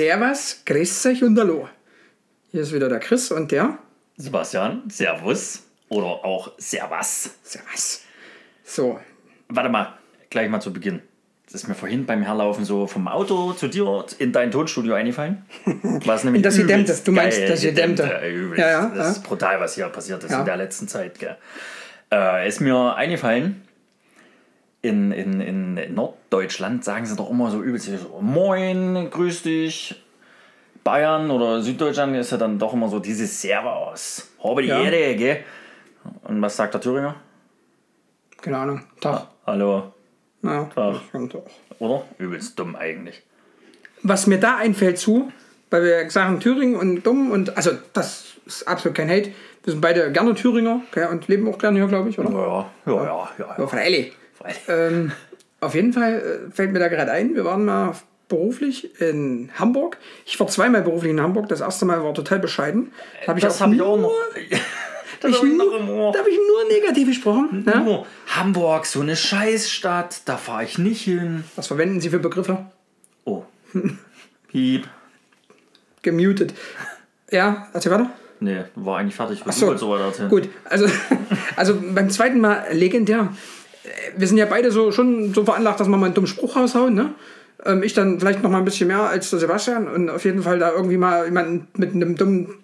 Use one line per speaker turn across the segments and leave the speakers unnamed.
Servus, grüß euch und hallo. Hier ist wieder der Chris und der
Sebastian, Servus oder auch Servus.
Servus. So,
Warte mal, gleich mal zu Beginn. Das ist mir vorhin beim Herlaufen so vom Auto zu dir in dein Tonstudio eingefallen. Was nämlich
das Gedämmte. Du meinst
geil,
das Gedämmte. Ja, ja,
das
ja.
ist brutal, was hier passiert ist
Ja.
in der letzten Zeit. Gell. Äh, ist mir eingefallen, in, in, in Norddeutschland sagen sie doch immer so übelst so, Moin, grüß dich. Bayern oder Süddeutschland ist ja dann doch immer so dieses Servus. Habe die
Ja.
Ehre, gell? Und was sagt der Thüringer?
keine Ahnung. Tag.
Hallo,
Ja,
Tag. oder? Übelst dumm eigentlich.
Was mir da einfällt zu, weil wir sagen Thüringen und dumm und also das ist absolut kein Hate. Wir sind beide gerne Thüringer okay, und leben auch gerne hier, glaube ich, oder?
Ja, ja, ja, ja.
Ja, freilich.
Freilich.
Ähm, auf jeden Fall äh, fällt mir da gerade ein, wir waren mal beruflich in Hamburg. Ich war zweimal beruflich in Hamburg. Das erste Mal war total bescheiden. Da hab ich
das habe ich auch
nur-
noch.
Da
Das
habe
habe
ich,
ich
nur- da hab ich nur negativ gesprochen. Ne?
Hamburg, so eine Scheißstadt, da fahre ich nicht hin.
Was verwenden Sie für Begriffe?
Oh. Piep.
Gemutet. Ja, erzähl weiter.
Nee, war eigentlich fertig. Was
so.
so weiter erzählen.
Gut, also, also beim zweiten Mal legendär. Wir sind ja beide so schon so veranlagt, dass wir mal einen dummen Spruch raushauen, ne? Ähm, ich dann vielleicht noch mal ein bisschen mehr als der Sebastian und auf jeden Fall da irgendwie mal jemanden mit einem dummen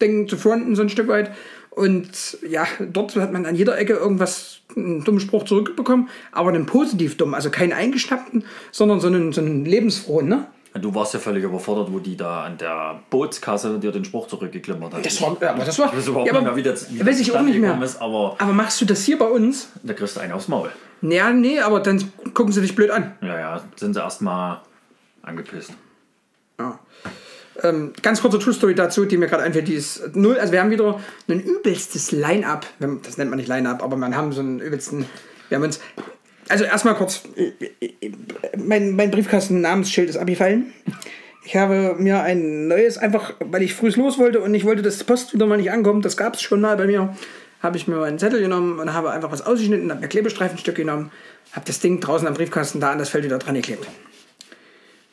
Ding zu fronten, so ein Stück weit. Und ja, dort hat man an jeder Ecke irgendwas, einen dummen Spruch zurückbekommen, aber einen positiv dummen, also keinen eingeschnappten, sondern so einen, so einen lebensfrohen, ne?
Du warst ja völlig überfordert, wo die da an der Bootskasse dir den Spruch zurückgeklimmert hat.
Das war, ja, aber das war,
Ich weiß überhaupt
ja,
nicht
aber,
mehr, wie das wie
weiß ich auch nicht mehr.
Ist, aber
Aber machst du das hier bei uns?
da kriegst du einen aufs Maul.
Ja, nee, aber dann gucken sie dich blöd an.
Ja, ja, sind sie erstmal angepisst.
Ja. Ähm, ganz kurze True Story dazu, die mir gerade einfällt, die ist null. Also wir haben wieder ein übelstes Line-Up. Das nennt man nicht Line-Up, aber wir haben so einen übelsten. Wir haben uns. Also erstmal kurz. Mein, mein Briefkasten-Namensschild ist abgefallen. Ich habe mir ein neues, einfach weil ich früh los wollte und ich wollte, dass die Post wieder mal nicht ankommt. Das gab es schon mal bei mir. Habe ich mir einen Zettel genommen und habe einfach was ausgeschnitten, habe mir Klebestreifenstück genommen, habe das Ding draußen am Briefkasten da an das Feld wieder dran geklebt.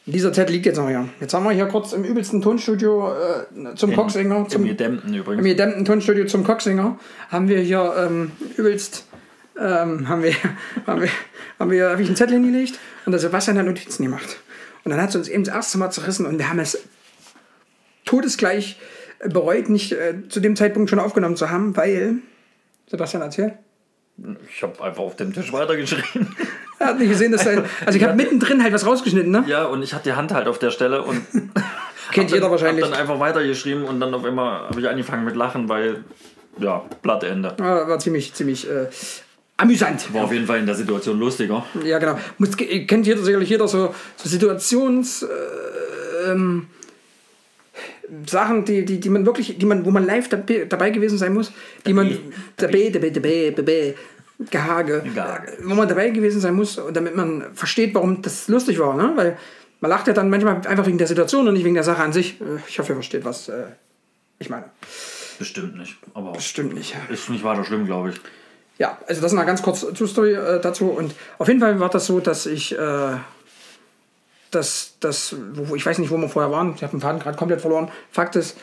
Dieser Zettel liegt jetzt noch hier. Jetzt haben wir hier kurz im übelsten Tonstudio äh, zum Coxinger, zum
Im Gedämmten übrigens.
im gedämmten Tonstudio zum Coxinger, haben wir hier ähm, übelst, ähm, haben wir, haben wir, haben wir, habe ich einen Zettel hingelegt und der Sebastian hat Notizen gemacht. Und dann hat es uns eben das erste Mal zerrissen und wir haben es todesgleich bereut, nicht äh, zu dem Zeitpunkt schon aufgenommen zu haben, weil, Sebastian, erzähl.
Ich habe einfach auf dem Tisch weitergeschrieben.
Er hat nicht gesehen, dass da, also ich habe mittendrin halt was rausgeschnitten, ne?
Ja, und ich hatte die Hand halt auf der Stelle und
Kennt
hab
jeder
dann,
wahrscheinlich.
Hab dann einfach weitergeschrieben und dann auf einmal habe ich angefangen mit Lachen, weil, ja, platte Ende.
Ja, war ziemlich, ziemlich äh, amüsant.
War auf jeden Fall in der Situation lustiger.
Ja, genau. Muss, kennt jeder sicherlich jeder so, so Situations. Äh, ähm, Sachen, die, die, die man wirklich, die man, wo man live dabei, dabei gewesen sein muss, die man dabei, dabei, dabei, dabei, Gehage,
Gehage.
wo man dabei gewesen sein muss, damit man versteht, warum das lustig war, ne? Weil man lacht ja dann manchmal einfach wegen der Situation und nicht wegen der Sache an sich. Äh, Ich hoffe, ihr versteht, was äh, ich meine.
Bestimmt nicht. Aber
Stimmt nicht.
ist nicht weiter schlimm, glaube ich.
Ja, also das ist mal ganz kurz True Story äh, dazu. Und auf jeden Fall war das so, dass ich äh, das, das, wo, ich weiß nicht, wo wir vorher waren, ich habe den Faden gerade komplett verloren. Fakt ist,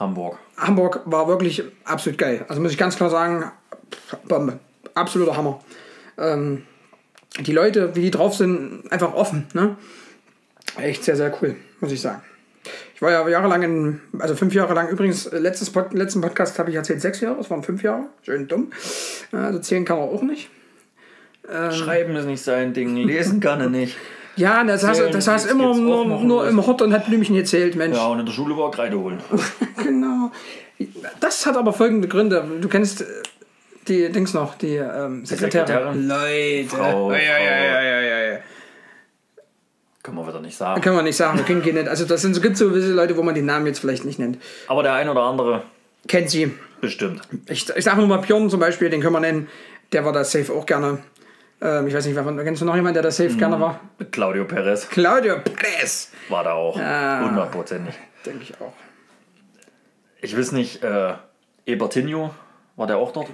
Hamburg.
Hamburg war wirklich absolut geil. Also muss ich ganz klar sagen, Bombe. Absoluter Hammer. Ähm, die Leute, wie die drauf sind, einfach offen. Ne? Echt sehr, sehr cool, muss ich sagen. Ich war ja jahrelang in, also fünf Jahre lang, übrigens, äh, letztes Pod, letzten Podcast habe ich erzählt, sechs Jahre, das waren fünf Jahre, schön dumm. Also zählen kann er auch nicht. Ähm.
Schreiben ist nicht sein Ding, lesen kann er nicht.
Ja, das
Zählen
das
geht's-
immer nur, nur im Hort und hat Blümchen gezählt, Mensch.
Ja, und in der Schule war Kreide holen.
Genau. Das hat aber folgende Gründe. Du kennst äh, die Dings noch, die ähm, Sekretärin.
Sekretärin?
Leute.
Frau,
ja, ja,
Frau.
ja, ja, ja, ja.
Können wir wieder nicht sagen.
Können wir nicht sagen, wir kennen die nicht. Also das sind so, gibt so gewisse Leute, wo man die Namen jetzt vielleicht nicht nennt.
Aber der ein oder andere
Kennt sie.
bestimmt.
Ich, ich sage nur mal Björn zum Beispiel, den können wir nennen. Der war da safe auch gerne. Ähm, ich weiß nicht, wer von- kennst du noch jemanden, der da safe gerne war?
Claudio Perez
Claudio Perez.
war da auch.
Ah.
Hundertprozentig.
Denke ich auch.
Ich weiß nicht, äh, Ebertinho, war der auch dort?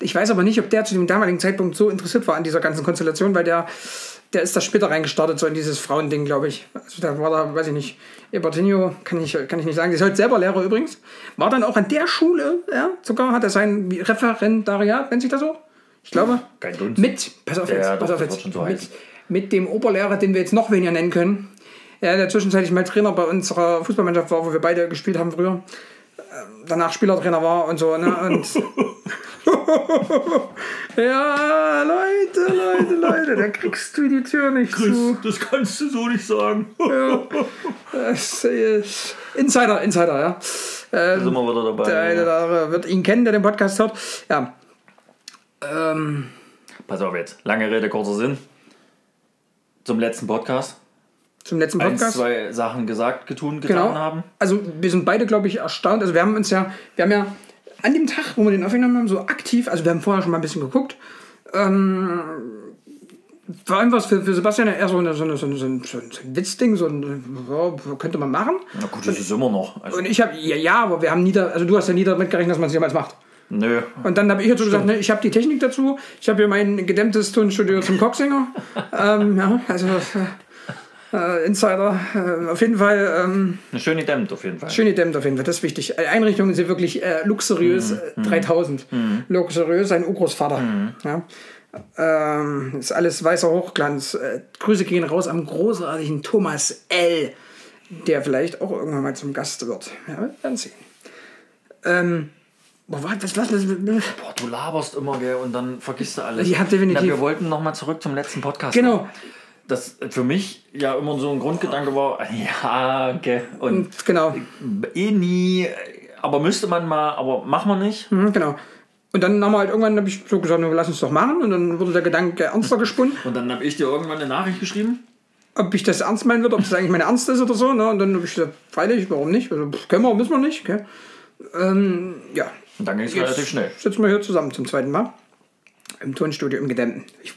Ich weiß aber nicht, ob der zu dem damaligen Zeitpunkt so interessiert war an dieser ganzen Konstellation, weil der, der ist da später reingestartet, so in dieses Frauending, glaube ich. Also da war da, weiß ich nicht, Ebertinho, kann ich, kann ich nicht sagen. Der ist heute selber Lehrer übrigens. War dann auch an der Schule, ja, sogar hat er sein Referendariat, nennt sich das so? Ich glaube.
Kein Dunst.
Mit, pass auf jetzt,
ja,
pass auf jetzt.
so
mit, mit dem Oberlehrer, den wir jetzt noch weniger nennen können. Ja, der zwischenzeitlich mal Trainer bei unserer Fußballmannschaft war, wo wir beide gespielt haben früher. Ähm, Danach Spielertrainer war und so, ne? Und ja, Leute, Leute, Leute, da kriegst du die Tür nicht zu.
das kannst du so nicht sagen.
Ist Insider, Insider, ja.
Da sind wir wieder dabei.
Der eine oder andere wird ihn kennen, der den Podcast hört. Ja. Ähm,
Pass auf jetzt. Lange Rede, kurzer Sinn. Zum letzten Podcast.
zum letzten
Eins,
Podcast.
zwei Sachen gesagt, getun, getan
Genau.
haben.
Also wir sind beide, glaube ich, erstaunt. Also wir haben uns ja, wir haben ja an dem Tag, wo wir den aufgenommen haben, so aktiv, also wir haben vorher schon mal ein bisschen geguckt. Ähm, war einfach für, für Sebastian eher so, eine, so, eine, so, ein- so, ein, so ein Witzding, so ein, ja, könnte man machen.
Na gut, das ist immer noch. Also,
Und ich habe, ja, ja, aber wir haben nie, da, also du hast ja nie damit gerechnet, dass man es jemals macht.
nö.
Und dann habe ich jetzt so gesagt, ne, ich habe die Technik dazu, ich habe hier mein gedämmtes Tonstudio zum Cocksänger. ähm, ja, also äh, äh, Insider, äh, auf jeden Fall. Ähm,
Eine schöne Dämmt auf jeden Fall.
Schön gedämmt auf jeden Fall, das ist wichtig. Die Einrichtungen sind wirklich äh, luxuriös,
Mhm.
äh, 3000. Luxuriös, ein Urgroßvater. Ja. Ähm, ist alles weißer Hochglanz. Äh, Grüße gehen raus am großartigen Thomas L., der vielleicht auch irgendwann mal zum Gast wird. Ja, wir werden sehen. Ähm, boah, was, was, was,
Boah, du laberst immer, gell, und dann vergisst du alles.
Ja, definitiv.
Na, wir wollten nochmal zurück zum letzten Podcast.
Genau,
Das für mich ja immer so ein Grundgedanke war, ja, gell, und
genau.
eh nie, aber müsste man mal, aber machen wir nicht.
Mhm, genau. Und dann haben wir halt irgendwann, habe ich so gesagt, lass uns doch machen. Und dann wurde der Gedanke ernster gesponnen.
Und dann habe ich dir irgendwann eine Nachricht geschrieben.
ob ich das ernst meinen würde, ob das eigentlich meine Ernst ist oder so. Ne? Und dann habe ich gesagt, freilich, warum nicht? Also, können wir, müssen wir nicht. Okay? Ähm, ja,
Und dann ging es relativ schnell.
sitzen wir hier zusammen zum zweiten Mal. Im Tonstudio im Gedämmten. Ich,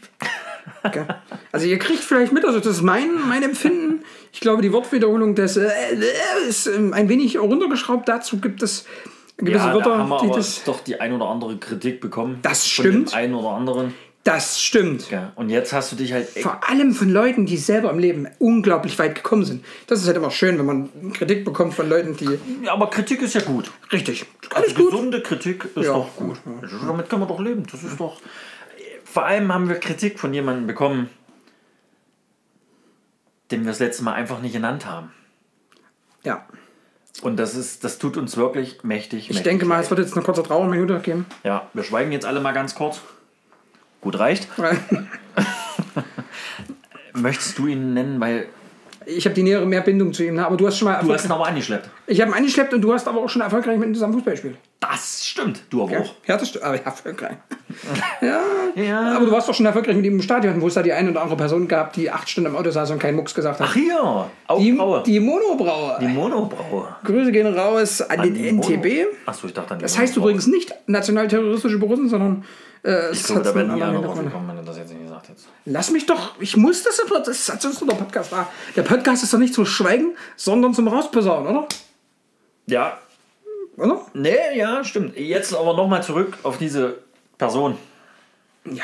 okay. Also ihr kriegt vielleicht mit, also das ist mein, mein Empfinden. Ich glaube, die Wortwiederholung des äh, äh, ist ähm, ein wenig runtergeschraubt. Dazu gibt es gewisse
Ja, da
Wörter,
haben wir
die
aber
das...
doch die ein oder andere Kritik bekommen.
Das
Von
stimmt.
dem einen oder anderen.
Das stimmt.
Ja. Und jetzt hast du dich halt.
Vor allem von Leuten, die selber im Leben unglaublich weit gekommen sind. Das ist halt immer schön, wenn man Kritik bekommt von Leuten, die...
ja, aber Kritik ist ja gut.
Richtig, alles
Also
gut.
Gesunde Kritik ist
Ja.
doch gut. Also Damit können wir doch leben. Das ist doch. Vor allem haben wir Kritik von jemandem bekommen, den wir das letzte Mal einfach nicht genannt haben.
Ja.
Und das ist, das tut uns wirklich mächtig.
Ich denke mal, es wird jetzt eine kurze Trauerminute geben.
Ja, wir schweigen jetzt alle mal ganz kurz. Gut, reicht. Möchtest du ihn nennen, weil
Ich habe die nähere mehr Bindung zu ihm, ne? aber du hast schon mal
du hast ihn aber angeschleppt?
Ich habe ihn angeschleppt und du hast aber auch schon erfolgreich mit ihm zusammen Fußball gespielt.
Das stimmt. Du aber
Ja,
auch.
ja das stimmt. Aber erfolgreich. ja.
Ja.
Aber du warst doch schon erfolgreich mit ihm im Stadion, wo es da die eine oder andere Person gab, die acht Stunden im Auto saß und keinen Mucks gesagt hat.
Ach hier,
die,
Augenbraue. Die,
die Monobraue. Grüße gehen raus an den
Die
NTB.
Achso, ich dachte an die
Das heißt übrigens nicht nationalterroristische Borussen, sondern äh,
Ich glaube, da wäre
einen
nie
anderen
einer drauf
Hintergrund.
gekommen, wenn du das jetzt nicht.
Lass mich doch, ich muss das, aber das hat sonst nur der Podcast da. Der Podcast ist doch nicht zum Schweigen, sondern zum Rausposaunen, oder?
Ja,
Oder?
nee, ja, stimmt. Jetzt aber nochmal zurück auf diese Person.
Ja.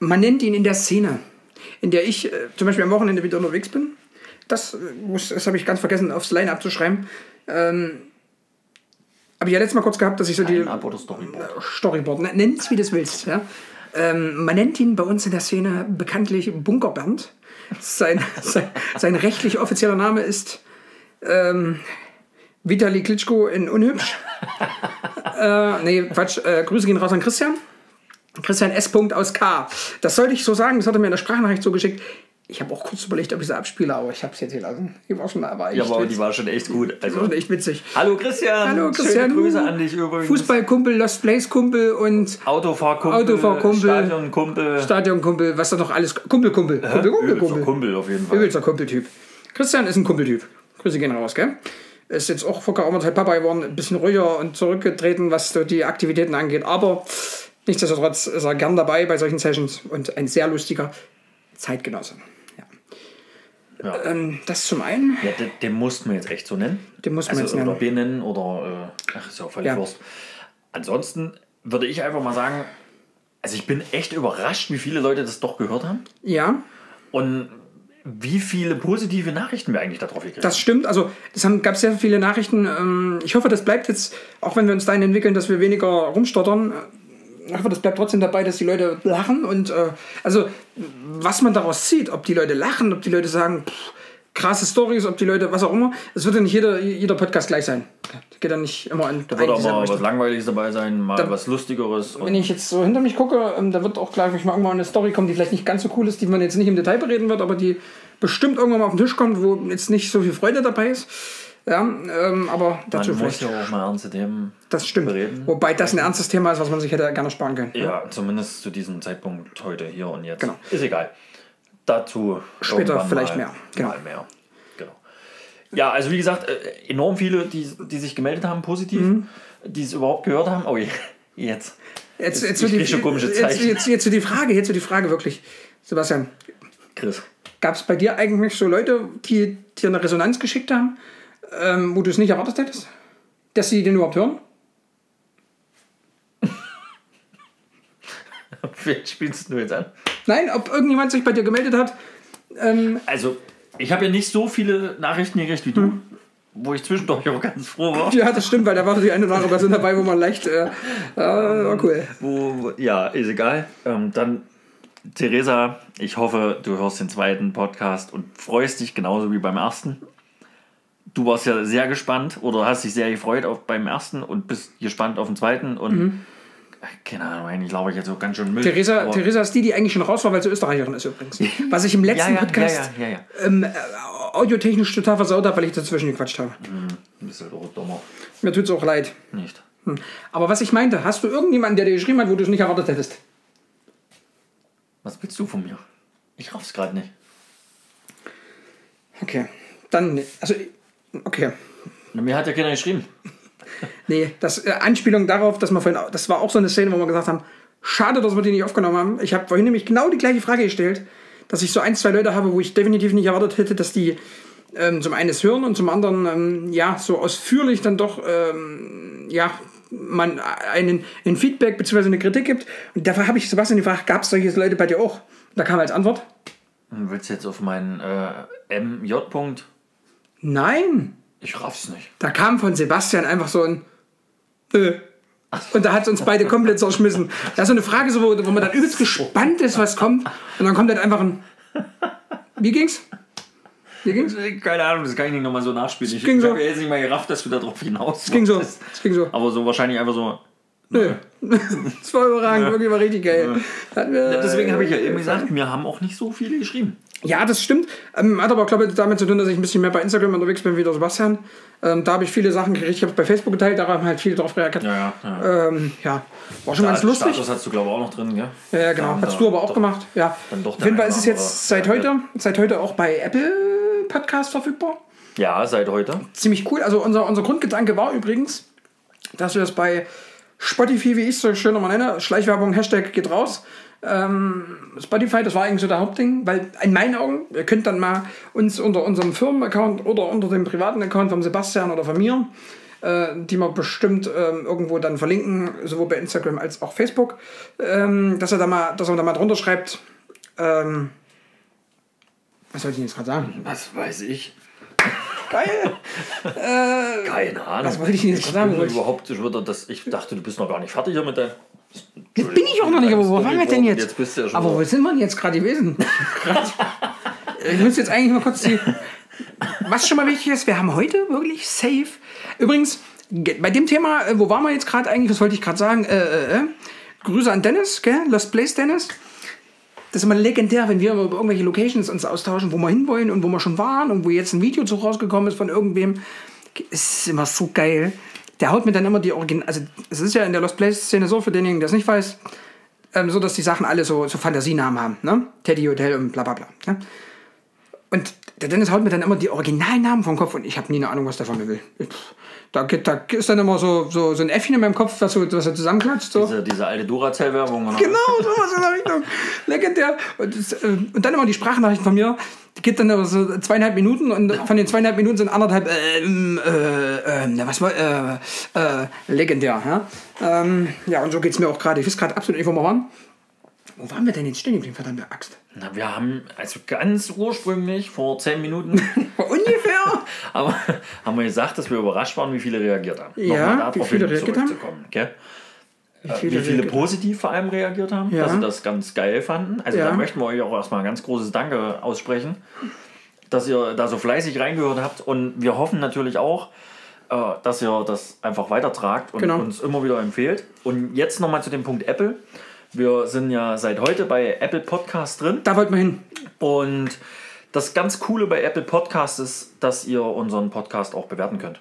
Man nennt ihn in der Szene, in der ich äh, zum Beispiel am Wochenende wieder unterwegs bin. Das, äh, muss- das habe ich ganz vergessen, aufs Line abzuschreiben. Ähm, habe ich ja letztes Mal kurz gehabt, dass ich so die
oder Storyboard.
Storyboard, ne- nenn es wie du willst. Ja? Ähm, man nennt ihn bei uns in der Szene bekanntlich Bunker Bernd. Sein, sein, sein rechtlich offizieller Name ist ähm, Vitali Klitschko in Unhübsch. äh, nee, Quatsch. Äh, Grüße gehen raus an Christian. Christian S. aus K. Das sollte ich so sagen, das hat er mir in der Sprachnachricht so geschickt. Ich habe auch kurz überlegt, ob ich sie abspiele, aber ich habe es jetzt gelassen. Die war schon, aber echt,
Ja, aber die
witzig.
war schon echt gut.
Die war
Also,
schon echt witzig.
hallo Christian.
Hallo Christian.
Schöne Grüße an dich übrigens.
Fußballkumpel, Lost Place Kumpel und
Autofahrkumpel.
Autofahrkumpel.
Stadionkumpel.
Stadionkumpel, was da noch alles. Kumpel, Kumpel. Kumpel, Kumpel, Kumpel.
Kumpel auf jeden Fall.
Übelster Kumpeltyp. Christian ist ein Kumpeltyp. Grüße gehen raus, gell? Ist jetzt auch vor geraumer Zeit Papa geworden, ein bisschen ruhiger und zurückgetreten, was so die Aktivitäten angeht. Aber nichtsdestotrotz ist er gern dabei bei solchen Sessions und ein sehr lustiger Zeitgenosse. Ja. Ähm, das zum einen.
Ja, den, den mussten wir jetzt echt so nennen.
Den muss man
also,
jetzt nennen.
Oder benennen oder, äh, ach, ist ja völlig
Ja.
Wurst. Ansonsten würde ich einfach mal sagen, also ich bin echt überrascht, wie viele Leute das doch gehört haben
Ja,
und wie viele positive Nachrichten wir eigentlich darauf gekriegt
das stimmt. Also es gab sehr viele Nachrichten. Ähm, ich hoffe, das bleibt jetzt, auch wenn wir uns dahin entwickeln, dass wir weniger rumstottern. Hoffe, das bleibt trotzdem dabei, dass die Leute lachen und äh, also was man daraus zieht, ob die Leute lachen, ob die Leute sagen, pff, krasse Stories, ob die Leute, was auch immer, es wird ja nicht jeder, jeder Podcast gleich sein. Das geht ja nicht immer in
Da wird auch mal was Langweiliges dabei sein, mal was Lustigeres.
Wenn ich jetzt so hinter mich gucke, ähm, da wird auch gleich mal irgendwann eine Story kommen, die vielleicht nicht ganz so cool ist, die man jetzt nicht im Detail bereden wird, aber die bestimmt irgendwann mal auf den Tisch kommt, wo jetzt nicht so viel Freude dabei ist. Ja, ähm, aber dazu
man muss ja auch mal ernste Themen.
Das stimmt.
bereden.
Wobei das ein ernstes Thema ist, was man sich hätte gerne sparen können.
Ja, zumindest zu diesem Zeitpunkt heute, hier und jetzt.
Genau.
Ist egal. Dazu
Später vielleicht
mal,
mehr. Genau.
Mal mehr. Genau. Ja, also wie gesagt, äh, enorm viele, die, die sich gemeldet haben, positiv,
Mhm.
die es überhaupt gehört haben. Oh, je, jetzt.
Jetzt, jetzt, so die, jetzt, jetzt, jetzt die Frage, jetzt die Frage wirklich. Sebastian,
Chris.
gab es bei dir eigentlich so Leute, die dir eine Resonanz geschickt haben, ähm, wo du es nicht erwartet hättest? Dass sie den überhaupt hören?
Wen spielst du jetzt an?
Nein, ob irgendjemand sich bei dir gemeldet hat? Ähm,
Also, ich habe ja nicht so viele Nachrichten gekriegt wie du,
Hm.
wo ich zwischendurch auch ganz froh war.
ja, das stimmt, weil da war die eine oder andere Person dabei, wo man leicht. Äh, äh, war cool.
Wo, wo- ja, ist egal. Ähm, dann, Theresa, ich hoffe, du hörst den zweiten Podcast und freust dich genauso wie beim ersten. Du warst ja sehr gespannt oder hast dich sehr gefreut auf beim ersten und bist gespannt auf den zweiten und keine Ahnung, eigentlich glaube ich jetzt so ganz schön Müll.
Mhm. Theresa, Theresa ist die, die eigentlich schon raus war, weil sie Österreicherin ist übrigens. Was ich im letzten
ja,
Podcast
ja, ja, ja.
Ähm, äh, audiotechnisch total versaut habe, weil ich dazwischen gequatscht habe.
Du bist halt auch dummer.
Mir tut es auch leid.
Nicht.
Aber was ich meinte, hast du irgendjemanden, der dir geschrieben hat, wo du es nicht erwartet hättest?
Was willst du von mir? Ich raff's gerade nicht.
Okay. Dann, also, okay.
Na, Mir hat ja keiner geschrieben.
Nee, das äh, Anspielung darauf, dass wir vorhin, das war auch so eine Szene, wo wir gesagt haben, schade, dass wir die nicht aufgenommen haben. Ich habe vorhin nämlich genau die gleiche Frage gestellt, dass ich so ein, zwei Leute habe, wo ich definitiv nicht erwartet hätte, dass die ähm, zum einen es hören und zum anderen, ähm, ja, so ausführlich dann doch, ähm, ja, man einen, ein Feedback bzw. eine Kritik gibt. Und dafür habe ich Sebastian gefragt, gab es solche Leute bei dir auch? Da kam als Antwort,
Du willst jetzt auf meinen äh, MJ-Punkt?
Nein.
Ich raff's nicht.
Da kam von Sebastian einfach so ein Nö. Und da hat es uns beide komplett zerschmissen. Das ist so eine Frage, so, wo, wo man dann übelst gespannt ist, was kommt. Und dann kommt dann einfach ein. Wie ging's? Wie ging's?
Keine Ahnung, das kann ich nicht nochmal so nachspielen. Ich, ich
so.
habe jetzt nicht mal gerafft, dass du darauf hinaus
Es ging so. Es ging so.
Aber so wahrscheinlich einfach so.
Nö. Das war überragend, wirklich war richtig geil. Hatten wir,
Deswegen habe ich ja eben gesagt, mir haben auch nicht so viele geschrieben.
Ja, das stimmt. Ähm, hat aber, glaube ich, damit zu tun, dass ich ein bisschen mehr bei Instagram unterwegs bin wie der Sebastian. Ähm, da habe ich viele Sachen gekriegt. Ich habe es bei Facebook geteilt, da haben halt viele drauf reagiert.
Ja, ja. ja.
Ähm, ja. war schon ganz lustig.
Status hast du, glaube ich, auch noch drin, gell?
Ja, genau.
Da
Hast
da
du aber auch
doch-
gemacht. Ja.
dann doch
Auf jeden Fall ist es jetzt seit heute, seit heute auch bei Apple Podcast verfügbar.
Ja, seit heute.
Ziemlich cool. Also unser, unser Grundgedanke war übrigens, dass wir es bei Spotify, wie ich es so schön nochmal nenne, Schleichwerbung, Hashtag geht raus. Ähm, Spotify, das war eigentlich so der Hauptding, weil in meinen Augen, ihr könnt dann mal uns unter unserem Firmenaccount oder unter dem privaten Account von Sebastian oder von mir, äh, die wir bestimmt ähm, irgendwo dann verlinken, sowohl bei Instagram als auch Facebook, ähm, dass er da mal, dass er da mal drunter schreibt, ähm, was soll ich denn jetzt gerade sagen?
Was weiß ich.
Geil!
Keine Ahnung.
Was wollte ich jetzt
ich
sagen? ich-
überhaupt ich würde das, Ich dachte, du bist noch gar nicht fertig mit deinem.
Jetzt bin ich auch noch nicht, aber wo waren wir denn jetzt?
Jetzt bist du ja schon.
Aber wo sind wir denn jetzt gerade gewesen? Ich muss jetzt eigentlich mal kurz die. Was schon mal wichtig ist, wir haben heute wirklich safe. Übrigens, ge- bei dem Thema, äh, wo waren wir jetzt gerade eigentlich? Was wollte ich gerade sagen? Äh, äh, äh. Grüße an Dennis, gell? Lost Place Dennis. Das ist immer legendär, wenn wir über irgendwelche Locations uns austauschen, wo wir hinwollen und wo wir schon waren und wo jetzt ein Video zu rausgekommen ist von irgendwem. Es ist immer so geil. Der haut mir dann immer die Original. Also, es ist ja in der Lost Place-Szene so, für denjenigen, der es nicht weiß, ähm, so, dass die Sachen alle so, so Fantasienamen haben. Ne? Teddy Hotel und bla bla bla. Ne? Und der Dennis haut mir dann immer die Originalnamen vom Kopf und ich habe nie eine Ahnung, was der von mir will. Ich, da, da ist dann immer so, so, so ein Äffchen in meinem Kopf, was, so, was er zusammenklatscht. So.
diese, diese alte Duracell-Werbung.
Genau, sowas in der Richtung. Legendär. Und, das, äh, und dann immer die Sprachnachrichten von mir. Die geht dann aber so zweieinhalb Minuten und von den zweieinhalb Minuten sind anderthalb, äh, ähm, äh, äh, was war, äh, äh, legendär, ja. Ähm, ja, und so geht es mir auch gerade. Ich weiß gerade absolut nicht, wo wir waren. Wo waren wir denn jetzt stehen geblieben, verdammte Axt?
Na, wir haben also ganz ursprünglich vor zehn Minuten
Ungefähr.
aber, haben wir gesagt, dass wir überrascht waren, wie viele reagiert haben.
Ja,
Nochmal
wie
darauf
viele reagiert haben?
zurückzukommen, Gell? Wie
viele
wie viele positiv vor allem reagiert haben,
Ja.
dass sie das ganz geil fanden. Also
Ja.
da möchten wir euch auch erstmal ein ganz großes Danke aussprechen, dass ihr da so fleißig reingehört habt. Und wir hoffen natürlich auch, äh, dass ihr das einfach weitertragt und
Genau.
uns immer wieder empfehlt. Und jetzt nochmal zu dem Punkt Apple. Wir sind ja seit heute bei Apple Podcast drin.
Da wollten wir hin.
Und das ganz Coole bei Apple Podcast ist, dass ihr unseren Podcast auch bewerten könnt.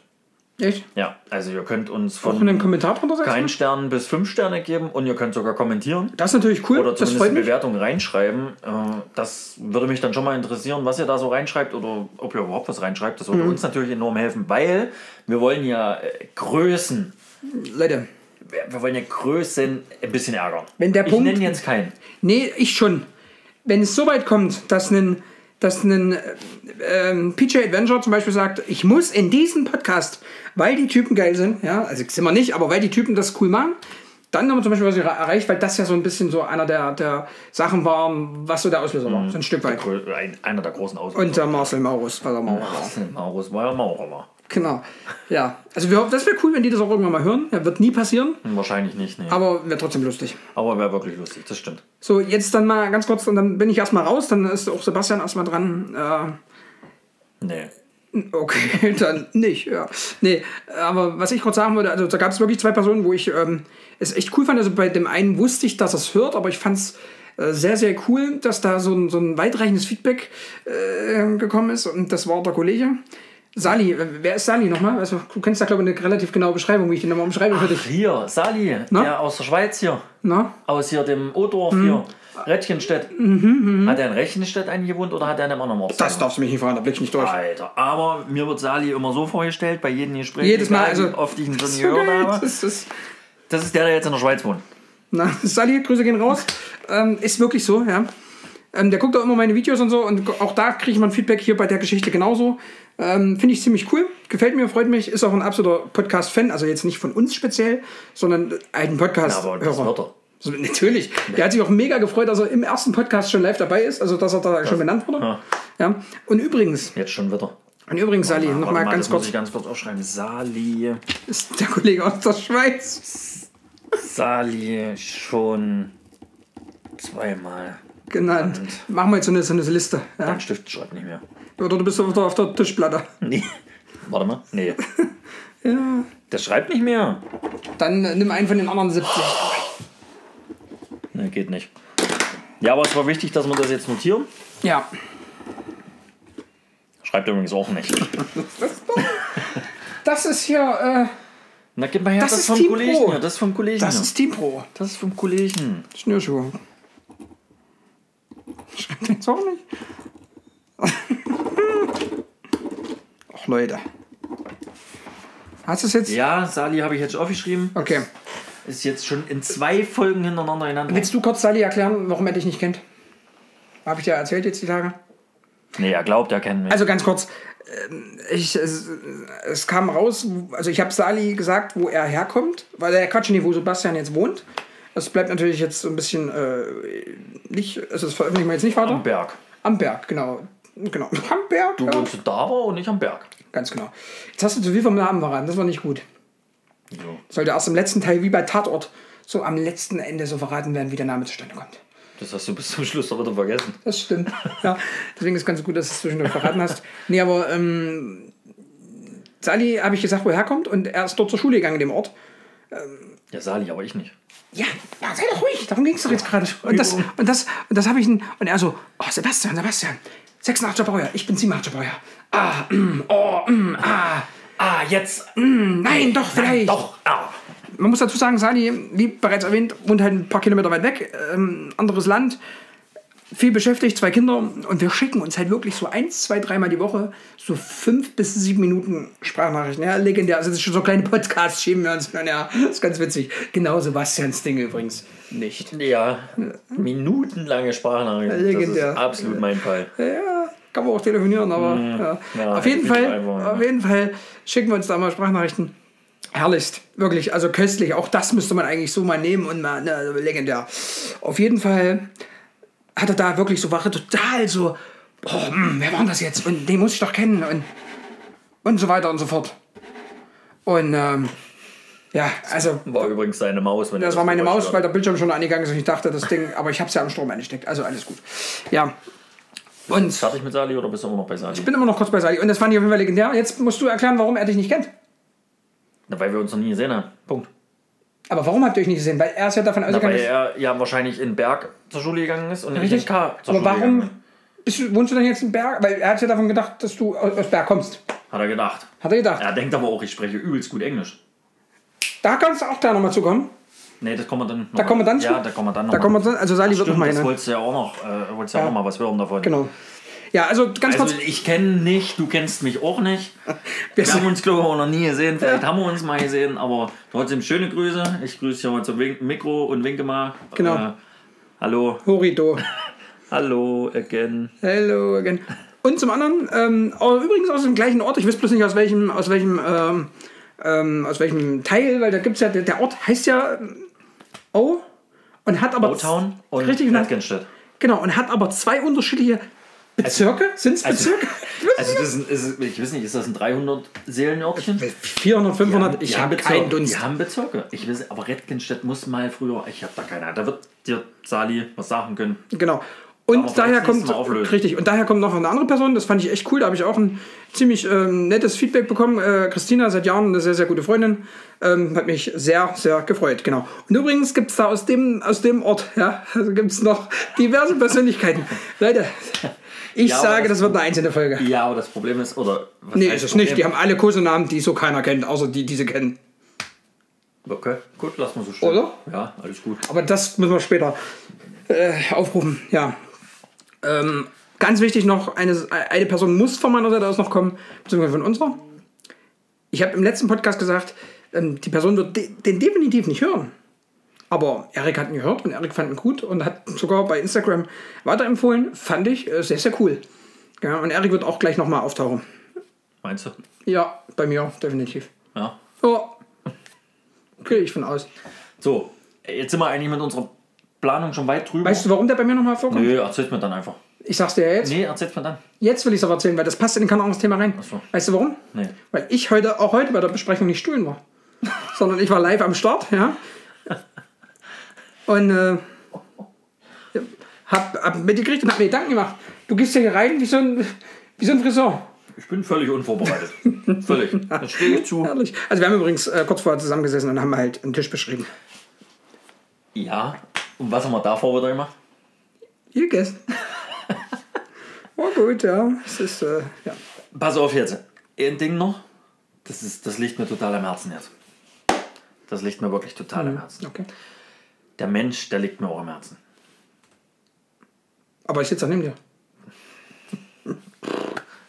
Echt?
Ja, also ihr könnt uns
Auch einen
von
Kommentar drunter setzen?
keinen Stern bis fünf Sterne geben und ihr könnt sogar kommentieren
Das ist natürlich cool.
oder zumindest eine. Bewertung reinschreiben. Äh, Das würde mich dann schon mal interessieren, was ihr da so reinschreibt oder ob ihr überhaupt was reinschreibt. Das
Mhm.
würde uns natürlich enorm helfen, weil wir wollen ja äh, Größen,
Leute,
wir wollen ja Größen ein bisschen ärgern.
Wenn der
ich
Punkt-
nenne jetzt keinen.
Nee, ich schon. Wenn es so weit kommt, dass ein, dass ein äh, ähm, PJ Adventure zum Beispiel sagt, ich muss in diesen Podcast, weil die Typen geil sind, ja, also sind wir nicht, aber weil die Typen das cool machen, dann haben wir zum Beispiel was erreicht, weil das ja so ein bisschen so einer der, der Sachen war, was so der Auslöser war, so ein Stück weit.
Ein, einer der großen Auslöser.
Und der Marcel Maurus, weil er Maurer war.
Maurus war ja Maurer war.
Genau. Ja, also wir hoffen, das wäre cool, wenn die das auch irgendwann mal hören. Ja, wird nie passieren,
Wahrscheinlich nicht, nee.
aber wäre trotzdem lustig.
Aber wäre wirklich lustig, das stimmt.
So, jetzt dann mal ganz kurz, und dann bin ich erstmal raus, dann ist auch Sebastian erstmal dran. Äh,
Nee.
Okay, dann nicht, ja. Nee, aber was ich kurz sagen würde, also da gab es wirklich zwei Personen, wo ich ähm, es echt cool fand. Also bei dem einen wusste ich, dass er es hört, aber ich fand es äh, sehr, sehr cool, dass da so ein, so ein weitreichendes Feedback äh, gekommen ist. Und das war der Kollege. Sali, äh, wer ist Sali nochmal? Also, du kennst da, glaube ich, eine relativ genaue Beschreibung, wie ich den nochmal umschreibe für dich.
Hier, Sali, der aus der Schweiz hier.
Na?
Aus hier dem Odorf
Mhm.
hier. Rettchenstedt. hat er in Rettchenstedt eingewohnt oder hat er in einem anderen Ort?
Das darfst du mich nicht fragen, da blick ich nicht durch.
Alter, aber mir wird Sali immer so vorgestellt, bei jedem Gespräch,
Jedes Mal, also-
oft ich ihn
So
gehört
geil,
habe.
Das ist,
Das ist der, der jetzt in der Schweiz wohnt.
Na, Sally, Grüße gehen raus. Ähm, ist wirklich so, ja. Ähm, der guckt auch immer meine Videos und so und auch da kriege ich mal ein Feedback hier bei der Geschichte genauso. Ähm, Finde ich ziemlich cool, gefällt mir, freut mich, ist auch ein absoluter Podcast-Fan, also jetzt nicht von uns speziell, sondern einen
Ja,
Podcast.
aber das er.
So, natürlich. Der hat sich auch mega gefreut, dass er im ersten Podcast schon live dabei ist, also dass er da schon benannt wurde.
Ja.
Ja. Und übrigens,
Jetzt schon wieder.
und übrigens,
Warte
nochmal
mal,
ganz
das muss
kurz,
ich ganz kurz aufschreiben. Sali.
ist der Kollege aus der Schweiz
Sali schon zweimal.
Genannt. Machen wir jetzt so eine, so eine Liste. Ja.
Dein Stift schreibt nicht mehr.
Oder du bist auf der, auf der Tischplatte.
Nee. Warte mal. Nee. Der schreibt nicht mehr.
Dann äh, nimm einen von den anderen 70.
Nee, geht nicht. Ja, aber es war wichtig, dass wir das jetzt notieren.
Ja.
Schreibt übrigens auch nicht.
Das ist hier,
Na, gib mal her,
Das
das,
ist
vom
Team
Kollegen.
Pro.
hier, Das ist vom Kollegen.
äh, das
hier.
ist Team Pro.
das ist vom Kollegen.
Schnürschuhe. Schreibt jetzt auch nicht. Ach Leute. Hast du es jetzt?
Ja, Sali habe ich jetzt schon aufgeschrieben.
Okay.
Ist jetzt schon in zwei Folgen hintereinander genannt.
Willst du kurz Sally erklären, warum er dich nicht kennt? Habe ich dir erzählt jetzt die Tage?
Nee, er glaubt, er kennt mich.
Also ganz kurz. ähm, Ich, es, es kam raus, also ich habe Sali gesagt, wo er herkommt, weil er Quatsch nicht, wo Sebastian jetzt wohnt. Das bleibt natürlich jetzt so ein bisschen äh, nicht, also das veröffentlichen wir jetzt nicht weiter.
am Berg.
Am Berg, genau. Genau. Am Berg,
Du
ja.
wohnst da aber und nicht am Berg.
Ganz genau. Jetzt hast du zu viel vom Namen verraten, das war nicht gut.
So.
Sollte erst im letzten Teil, wie bei Tatort, so am letzten Ende so verraten werden, wie der Name zustande kommt.
Das hast du bis zum Schluss doch wieder vergessen.
Das stimmt. ja, deswegen ist es ganz gut, dass du es zwischendurch verraten hast. Nee, aber ähm, Sali habe ich gesagt, wo er herkommt und er ist dort zur Schule gegangen in dem Ort.
Ja, Sali, aber ich nicht.
Ja, ja sei doch ruhig, darum ging es doch jetzt gerade. Und das, und das, und das habe ich, und er so, oh Sebastian, Sebastian, 86er Baujahr, ich bin 87er Baujahr. Ah, mm, oh, mm, ah,
Ah, jetzt.
nein, doch, vielleicht.
Doch. Ah.
Man muss dazu sagen, Sali, wie bereits erwähnt, wohnt halt ein paar Kilometer weit weg, ähm, anderes Land, viel beschäftigt, zwei Kinder und wir schicken uns halt wirklich so eins, zwei, dreimal die Woche so fünf bis sieben Minuten Sprachnachrichten. Ja, legendär. Also das ist schon so kleine Podcasts schieben wir uns. Ja, das ist ganz witzig. Genau Sebastians Ding übrigens nicht.
Ja, minutenlange Sprachnachrichten. Das
Legendär.
ist absolut mein Fall.
Ja, kann man auch telefonieren, aber ja.
Ja,
auf jeden Fall,
einfach,
auf jeden Fall schicken wir uns da mal Sprachnachrichten. Herrlichst, wirklich, also köstlich. Auch das müsste man eigentlich so mal nehmen und mal, ne, also legendär. Auf jeden Fall hat er da wirklich so, war total so, hm, wer war denn das jetzt? Und den muss ich doch kennen und, und so weiter und so fort. Und ähm, ja, also
War übrigens seine Maus. Wenn
das war meine Maus, weil der Bildschirm schon angegangen ist und ich dachte, das Ding, aber ich habe es ja am Strom eingesteckt, also alles gut. Ja. Und
Fertig mit Sali oder bist du immer noch bei Sali?
ich bin immer noch kurz bei Sali und das fand ich auf jeden Fall legendär. Jetzt musst du erklären, warum er dich nicht kennt.
Na, weil wir uns noch nie gesehen haben. Punkt.
Aber warum habt ihr euch nicht gesehen? Weil er ist ja davon ausgegangen,
weil er ja wahrscheinlich in Berg zur Schule gegangen ist und ich in
Richtig.
K zur
Aber
Schule gegangen
warum bist du, wohnst du denn jetzt in Berg? Weil er hat ja davon gedacht, dass du aus Berg kommst.
Hat er gedacht.
Hat er gedacht.
Er denkt aber auch, ich spreche übelst gut Englisch.
Da kannst du auch da nochmal zukommen.
Nee, das kommen wir dann.
Da kommen wir dann zu?
Ja, da kommen wir dann noch
Da
mal.
kommen wir dann, also Sali wird
Stimmt,
nochmal
das
hin. ne?
wolltest du ja auch noch, äh, wolltest ja auch noch mal was hören davon.
Genau. Ja, also ganz
Also
kurz.
ich kenne nicht, du kennst mich auch nicht.
Wir
haben uns, glaube ich, auch noch nie gesehen. Vielleicht haben wir uns mal gesehen, aber trotzdem schöne Grüße. Ich grüße dich mal zum Wink Mikro und winke mal.
Genau.
Äh, hallo.
Horido.
Hallo again.
Hello again. Und zum anderen, ähm, übrigens aus dem gleichen Ort, ich weiß bloß nicht aus welchem, aus welchem, ähm, ähm, aus welchem Teil, weil da gibt es ja, der, Ort heißt ja ähm, O und hat aber.
O-Town und
richtig, genau, und hat aber zwei unterschiedliche Bezirke. Sind es
also-
Bezirke?
Also das ist, ich weiß nicht, ist das ein 300 Seelenörtchen?
400, 500, ich
Die
habe
haben
keinen
Bezirke.
Dunst.
Die haben Bezirke. Ich weiß, aber Redgenstedt muss mal früher. Ich habe da keine Ahnung. Da wird dir Sali was sagen können.
Genau. Und daher kommt richtig und daher kommt noch eine andere Person. Das fand ich echt cool. Da habe ich auch ein ziemlich ähm, nettes Feedback bekommen. Äh, Christina seit Jahren eine sehr sehr gute Freundin. Ähm, hat mich sehr sehr gefreut. Genau. Und übrigens gibt es da aus dem aus dem Ort ja also gibt es noch diverse Persönlichkeiten. Leute, ich
Ja,
sage,
das-
das wird eine einzelne Folge.
Ja, aber das Problem ist, oder was
Nee, ist es nicht. Die haben alle Kosenamen, die so keiner kennt, außer die, die sie kennen.
Okay, gut, lass mal so stehen.
Oder?
Ja, alles gut.
Aber das müssen wir später äh, aufrufen. Ja. Ähm, ganz wichtig noch, eine, eine Person muss von meiner Seite aus noch kommen, beziehungsweise von unserer. Ich habe im letzten Podcast gesagt, ähm, die Person wird de den definitiv nicht hören. Aber Erik hat ihn gehört und Erik fand ihn gut und hat sogar bei Instagram weiterempfohlen. Fand ich äh, sehr, sehr cool. Ja, und Erik wird auch gleich nochmal auftauchen.
Meinst du?
Ja, bei mir definitiv.
Ja.
Ja. Gehe ich von aus.
So, jetzt sind wir eigentlich mit unserer Planung schon weit drüber.
Weißt du, warum der bei mir nochmal vorkommt?
Nö, erzähl's mir dann einfach.
Ich sag's dir jetzt.
Nee, erzähl's mir dann.
Jetzt will ich es aber erzählen, weil das passt in kein anderes Thema rein.
so.
Weißt du warum?
Nee.
Weil ich heute auch heute bei der Besprechung nicht stuhlen war. sondern ich war live am Start, ja. Und äh, hab, hab mitgekriegt und hab mir Gedanken gemacht. Du gehst hier rein wie so ein, wie so ein Friseur.
Ich bin völlig unvorbereitet. völlig. Das stehe ich zu.
Herrlich. Also wir haben übrigens äh, kurz vorher zusammengesessen und haben halt einen Tisch beschrieben.
Ja. Und was haben wir davor wieder gemacht?
Ihr gegessen. War gut, ja. Es ist, äh, ja.
Pass auf jetzt. Ein Ding noch. Das, ist, das liegt mir total am Herzen jetzt. Das liegt mir wirklich total am Herzen.
Okay.
Der Mensch, der liegt mir auch am Herzen.
Aber ich sitze neben dir.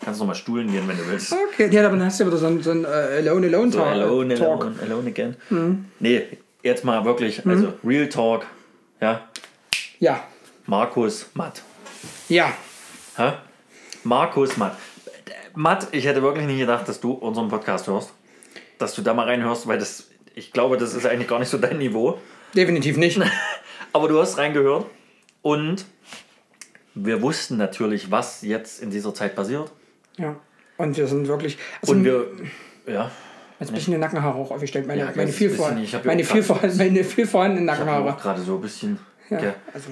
Kannst noch mal stuhlen gehen, wenn du willst.
Okay, ja, dann hast du ja wieder so ein, so ein äh, Alone Alone
So,
Talk.
alone,
Talk.
alone, alone again. Nee, jetzt mal wirklich, also Real Talk. Ja,
Ja,
Markus Matt.
ja.
Hä? Markus Matt. Matt, ich hätte wirklich nicht gedacht, dass du unseren Podcast hörst. Dass du da mal reinhörst, weil das, ich glaube, das ist eigentlich gar nicht so dein Niveau.
Definitiv nicht.
Aber du hast reingehört und wir wussten natürlich, was jetzt in dieser Zeit passiert.
Ja. Und wir sind wirklich. Also
Und wir, ja,
Jetzt ein bisschen die Nackenhaare auch aufgestellt. Meine,
Ja,
meine, viel,
bisschen. Ich
meine, viel, meine viel vorhandenen
ich
Nackenhaare.
auch gerade so ein bisschen.
Ja,
gell.
also,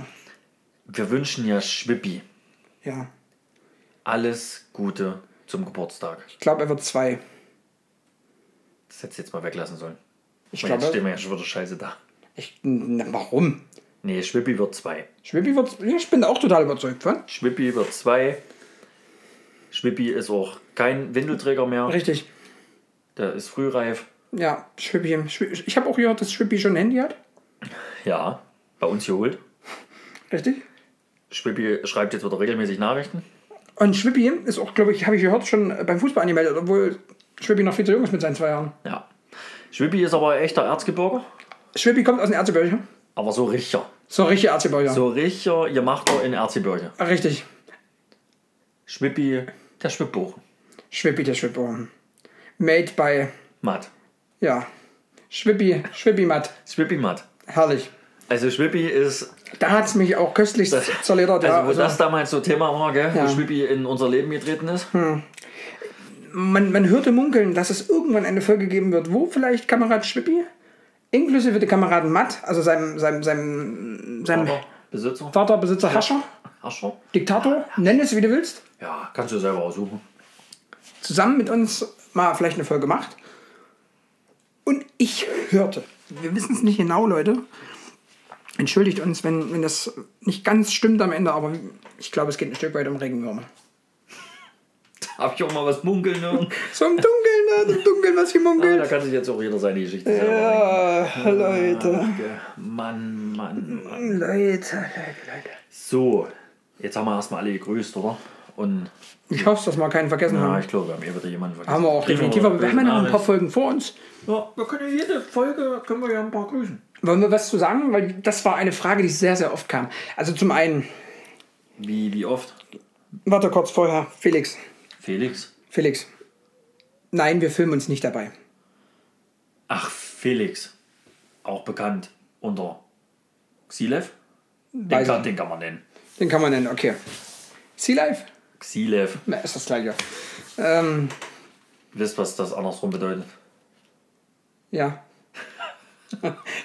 Wir wünschen ja Schwippi
ja.
alles Gute zum Geburtstag.
Ich glaube, er wird zwei.
Das hättest du jetzt mal weglassen sollen.
Ich
Weil jetzt
glaube.
stehen wir ja schon wieder scheiße da.
Ich, na, warum?
Nee, Schwippi wird zwei.
Schwippi wird. Ja, ich bin da auch total überzeugt von.
Schwippi wird zwei. Schwippi ist auch kein Windelträger mehr.
Richtig.
Der ist frühreif.
Ja, Schwippi. Schwi- Ich habe auch gehört, dass Schwippi schon ein Handy hat.
Ja, bei uns geholt.
Richtig.
Schwippi schreibt jetzt wieder regelmäßig Nachrichten.
Und Schwippi ist auch, glaube ich, habe ich gehört, schon beim Fußball angemeldet, obwohl Schwippi noch viel zu jung ist mit seinen zwei Jahren.
Ja. Schwippi ist aber ein echter Erzgebirger.
Schwippi kommt aus dem Erzgebirge.
Aber so richtiger.
So richtig Erzgebirge.
So richtiger, ihr macht er in Erzgebirge.
Richtig.
Schwippi, der Schwibbuch.
Schwippi der Schwibbo. Made by,
Matt.
ja, Schwippi, Schwippi Matt.
Schwippi Matt.
Herrlich.
Also Schwippi ist,
Da hat es mich auch köstlich zerledert.
also
ja,
wo
also
das damals so Thema war, gell?
Ja.
wo Schwippi in unser Leben getreten ist.
man, man hörte munkeln, dass es irgendwann eine Folge geben wird, wo vielleicht Kamerad Schwippi, inklusive der Kameraden Matt, also seinem, seinem, seinem, seinem
Besitzer.
Vater, Besitzer, Herrscher,
Ascher.
Diktator, nenn es wie du willst,
Ja, kannst du selber aussuchen.
zusammen mit uns mal vielleicht eine Folge macht. Und ich hörte, wir wissen es nicht genau, Leute. Entschuldigt uns, wenn, wenn das nicht ganz stimmt am Ende, aber ich glaube, es geht ein Stück weit um Regenwürmer.
Hab ich auch mal was munkeln hören.
So im Dunkeln, ne? im Dunkeln was
Ah,
gemunkelt.
da kann sich jetzt auch jeder seine Geschichte selber
Ja, Leute.
denken. Mann, Mann, Mann.
Leute, Leute, Leute.
So, jetzt haben wir erstmal alle gegrüßt, oder? Und
Ich hoffe, dass wir keinen vergessen
ja,
haben.
ich glaube, wir haben eh wieder jemanden vergessen.
Haben wir auch definitiv, aber wir haben ja noch ein paar. Folgen vor uns.
Ja, wir können ja jede Folge können wir ja ein paar grüßen.
Wollen wir was zu sagen? Weil das war eine Frage, die sehr, sehr oft kam. Also zum einen,
Wie, wie oft?
warte kurz vorher, Felix.
Felix?
Felix. Nein, wir filmen uns nicht dabei.
Ach, Felix. Auch bekannt unter Xilev? Den kann, den kann man nennen.
Den kann man nennen, okay.
Xilev.
Na, ist das gleiche. Ähm,
Wisst, was das andersrum bedeutet?
ja.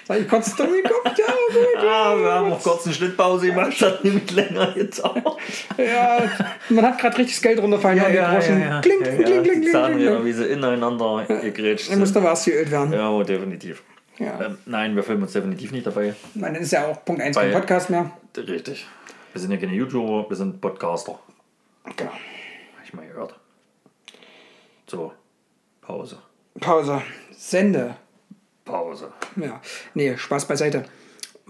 Sag ich kurz geguckt? Ja, gut.
Ah, wir haben noch kurz eine Schnittpause gemacht, das hat nämlich länger gedauert.
Ja, man hat gerade richtig das Geld runterfallen. Ja, ja, ja, Kling, kling, kling, kling,
Die Zahnräder,
kling.
wie sie ineinander gegrätscht sind.
da was geölt werden.
Ja, oh, definitiv.
Ja.
Ähm, nein, wir filmen uns definitiv nicht dabei.
Meine, das ist ja auch Punkt 1 kein Podcast mehr.
Richtig. Wir sind ja keine YouTuber, wir sind Podcaster.
Genau.
Hab ich mal gehört. So, Pause.
Pause. Sende.
Pause.
Ja. Nee, Spaß beiseite.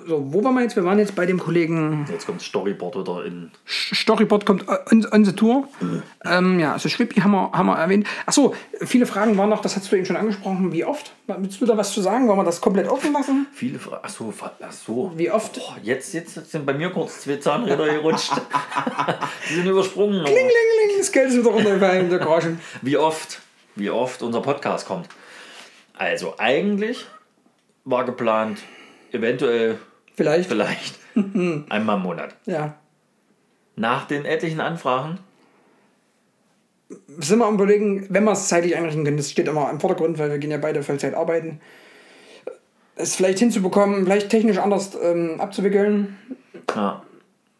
So, wo waren wir jetzt? Wir waren jetzt bei dem Kollegen
Jetzt kommt Storyboard wieder in.
Storyboard kommt on, on the Tour. Ähm, ja, also Schwippi haben wir, haben wir erwähnt. Achso, viele Fragen waren noch, das hast du eben schon angesprochen. Wie oft? Willst du da was zu sagen? Wollen wir das komplett offen lassen?
Viele Fragen. Achso, achso.
Wie oft?
Boah, jetzt, jetzt sind bei mir kurz zwei Zahnräder gerutscht. Die sind übersprungen.
Klingelingeling, das Geld ist wieder runtergefallen, der Groschen.
Wie oft, wie oft unser Podcast kommt. Also eigentlich war geplant, eventuell,
Vielleicht.
vielleicht einmal im Monat.
Ja.
Nach den etlichen Anfragen,
Sind wir am überlegen, wenn wir es zeitlich einrichten können, das steht immer im Vordergrund, weil wir gehen ja beide Vollzeit arbeiten, es vielleicht hinzubekommen, vielleicht technisch anders ähm, abzuwickeln.
ja,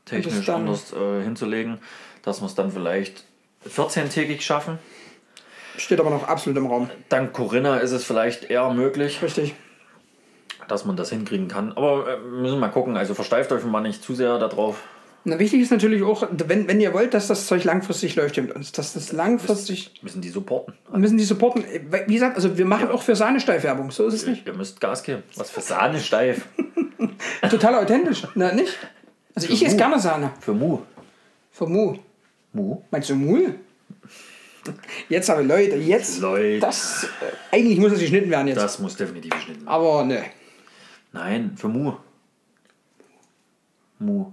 technisch anders äh, hinzulegen, dass wir es dann vielleicht 14-tägig schaffen.
Steht aber noch absolut im Raum.
Dank Corinna ist es vielleicht eher möglich,
Richtig.
dass man das hinkriegen kann. Aber äh, wir müssen mal gucken. Also versteift euch mal nicht zu sehr darauf.
Na, wichtig ist natürlich auch, wenn, wenn ihr wollt, dass das Zeug langfristig läuft mit uns, dass das langfristig
Müssen die supporten.
müssen die supporten. Wie gesagt, also wir machen auch für Sahnesteif Werbung, so ist es nicht.
Ihr müsst Gas geben. Was für Sahne steif.
Total authentisch, na nicht? Also ich esse
Mu.
gerne Sahne.
Für Mu.
Für Mu.
Mu?
Meinst du Mul? Jetzt aber Leute, jetzt.
Leute.
Das, äh, eigentlich muss es geschnitten werden jetzt.
Das muss definitiv geschnitten werden.
Aber ne.
Nein, für Mu. Mu.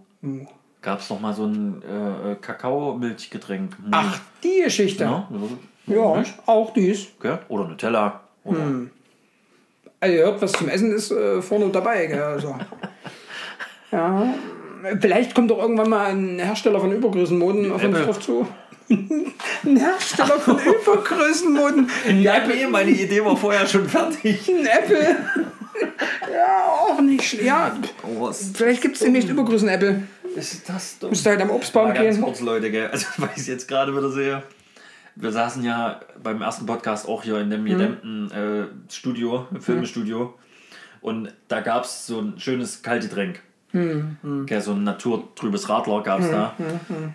Gab es noch mal so ein äh, äh, Kakaomilchgetränk? Mu.
Ach, die Geschichte.
Ja,
Ja,
Nicht?
auch dies.
Okay. Oder Nutella. Oder
Also ihr hört, was zum Essen ist, äh, vorne dabei. Gell? Also. ja. Vielleicht kommt doch irgendwann mal ein Hersteller von Übergrößenmoden auf uns drauf zu. Ein Hersteller von Übergrößenmoden. Ein
Ja, meine Idee war vorher schon fertig.
Ein Apple. ja, auch nicht schlecht. Ja,
Oh,
vielleicht gibt es demnächst Übergrößen-Apple.
ist das dumm?
Müsst ihr halt am Obstbaum
ganz
gehen.
kurz, Leute, gell? Also, weil ich es jetzt gerade wieder sehe. Wir saßen ja beim ersten Podcast auch hier in dem gedämmten äh, Studio, Filmstudio. Und da gab es so ein schönes Kaltgetränk. Okay, so ein naturtrübes Radler gab es da.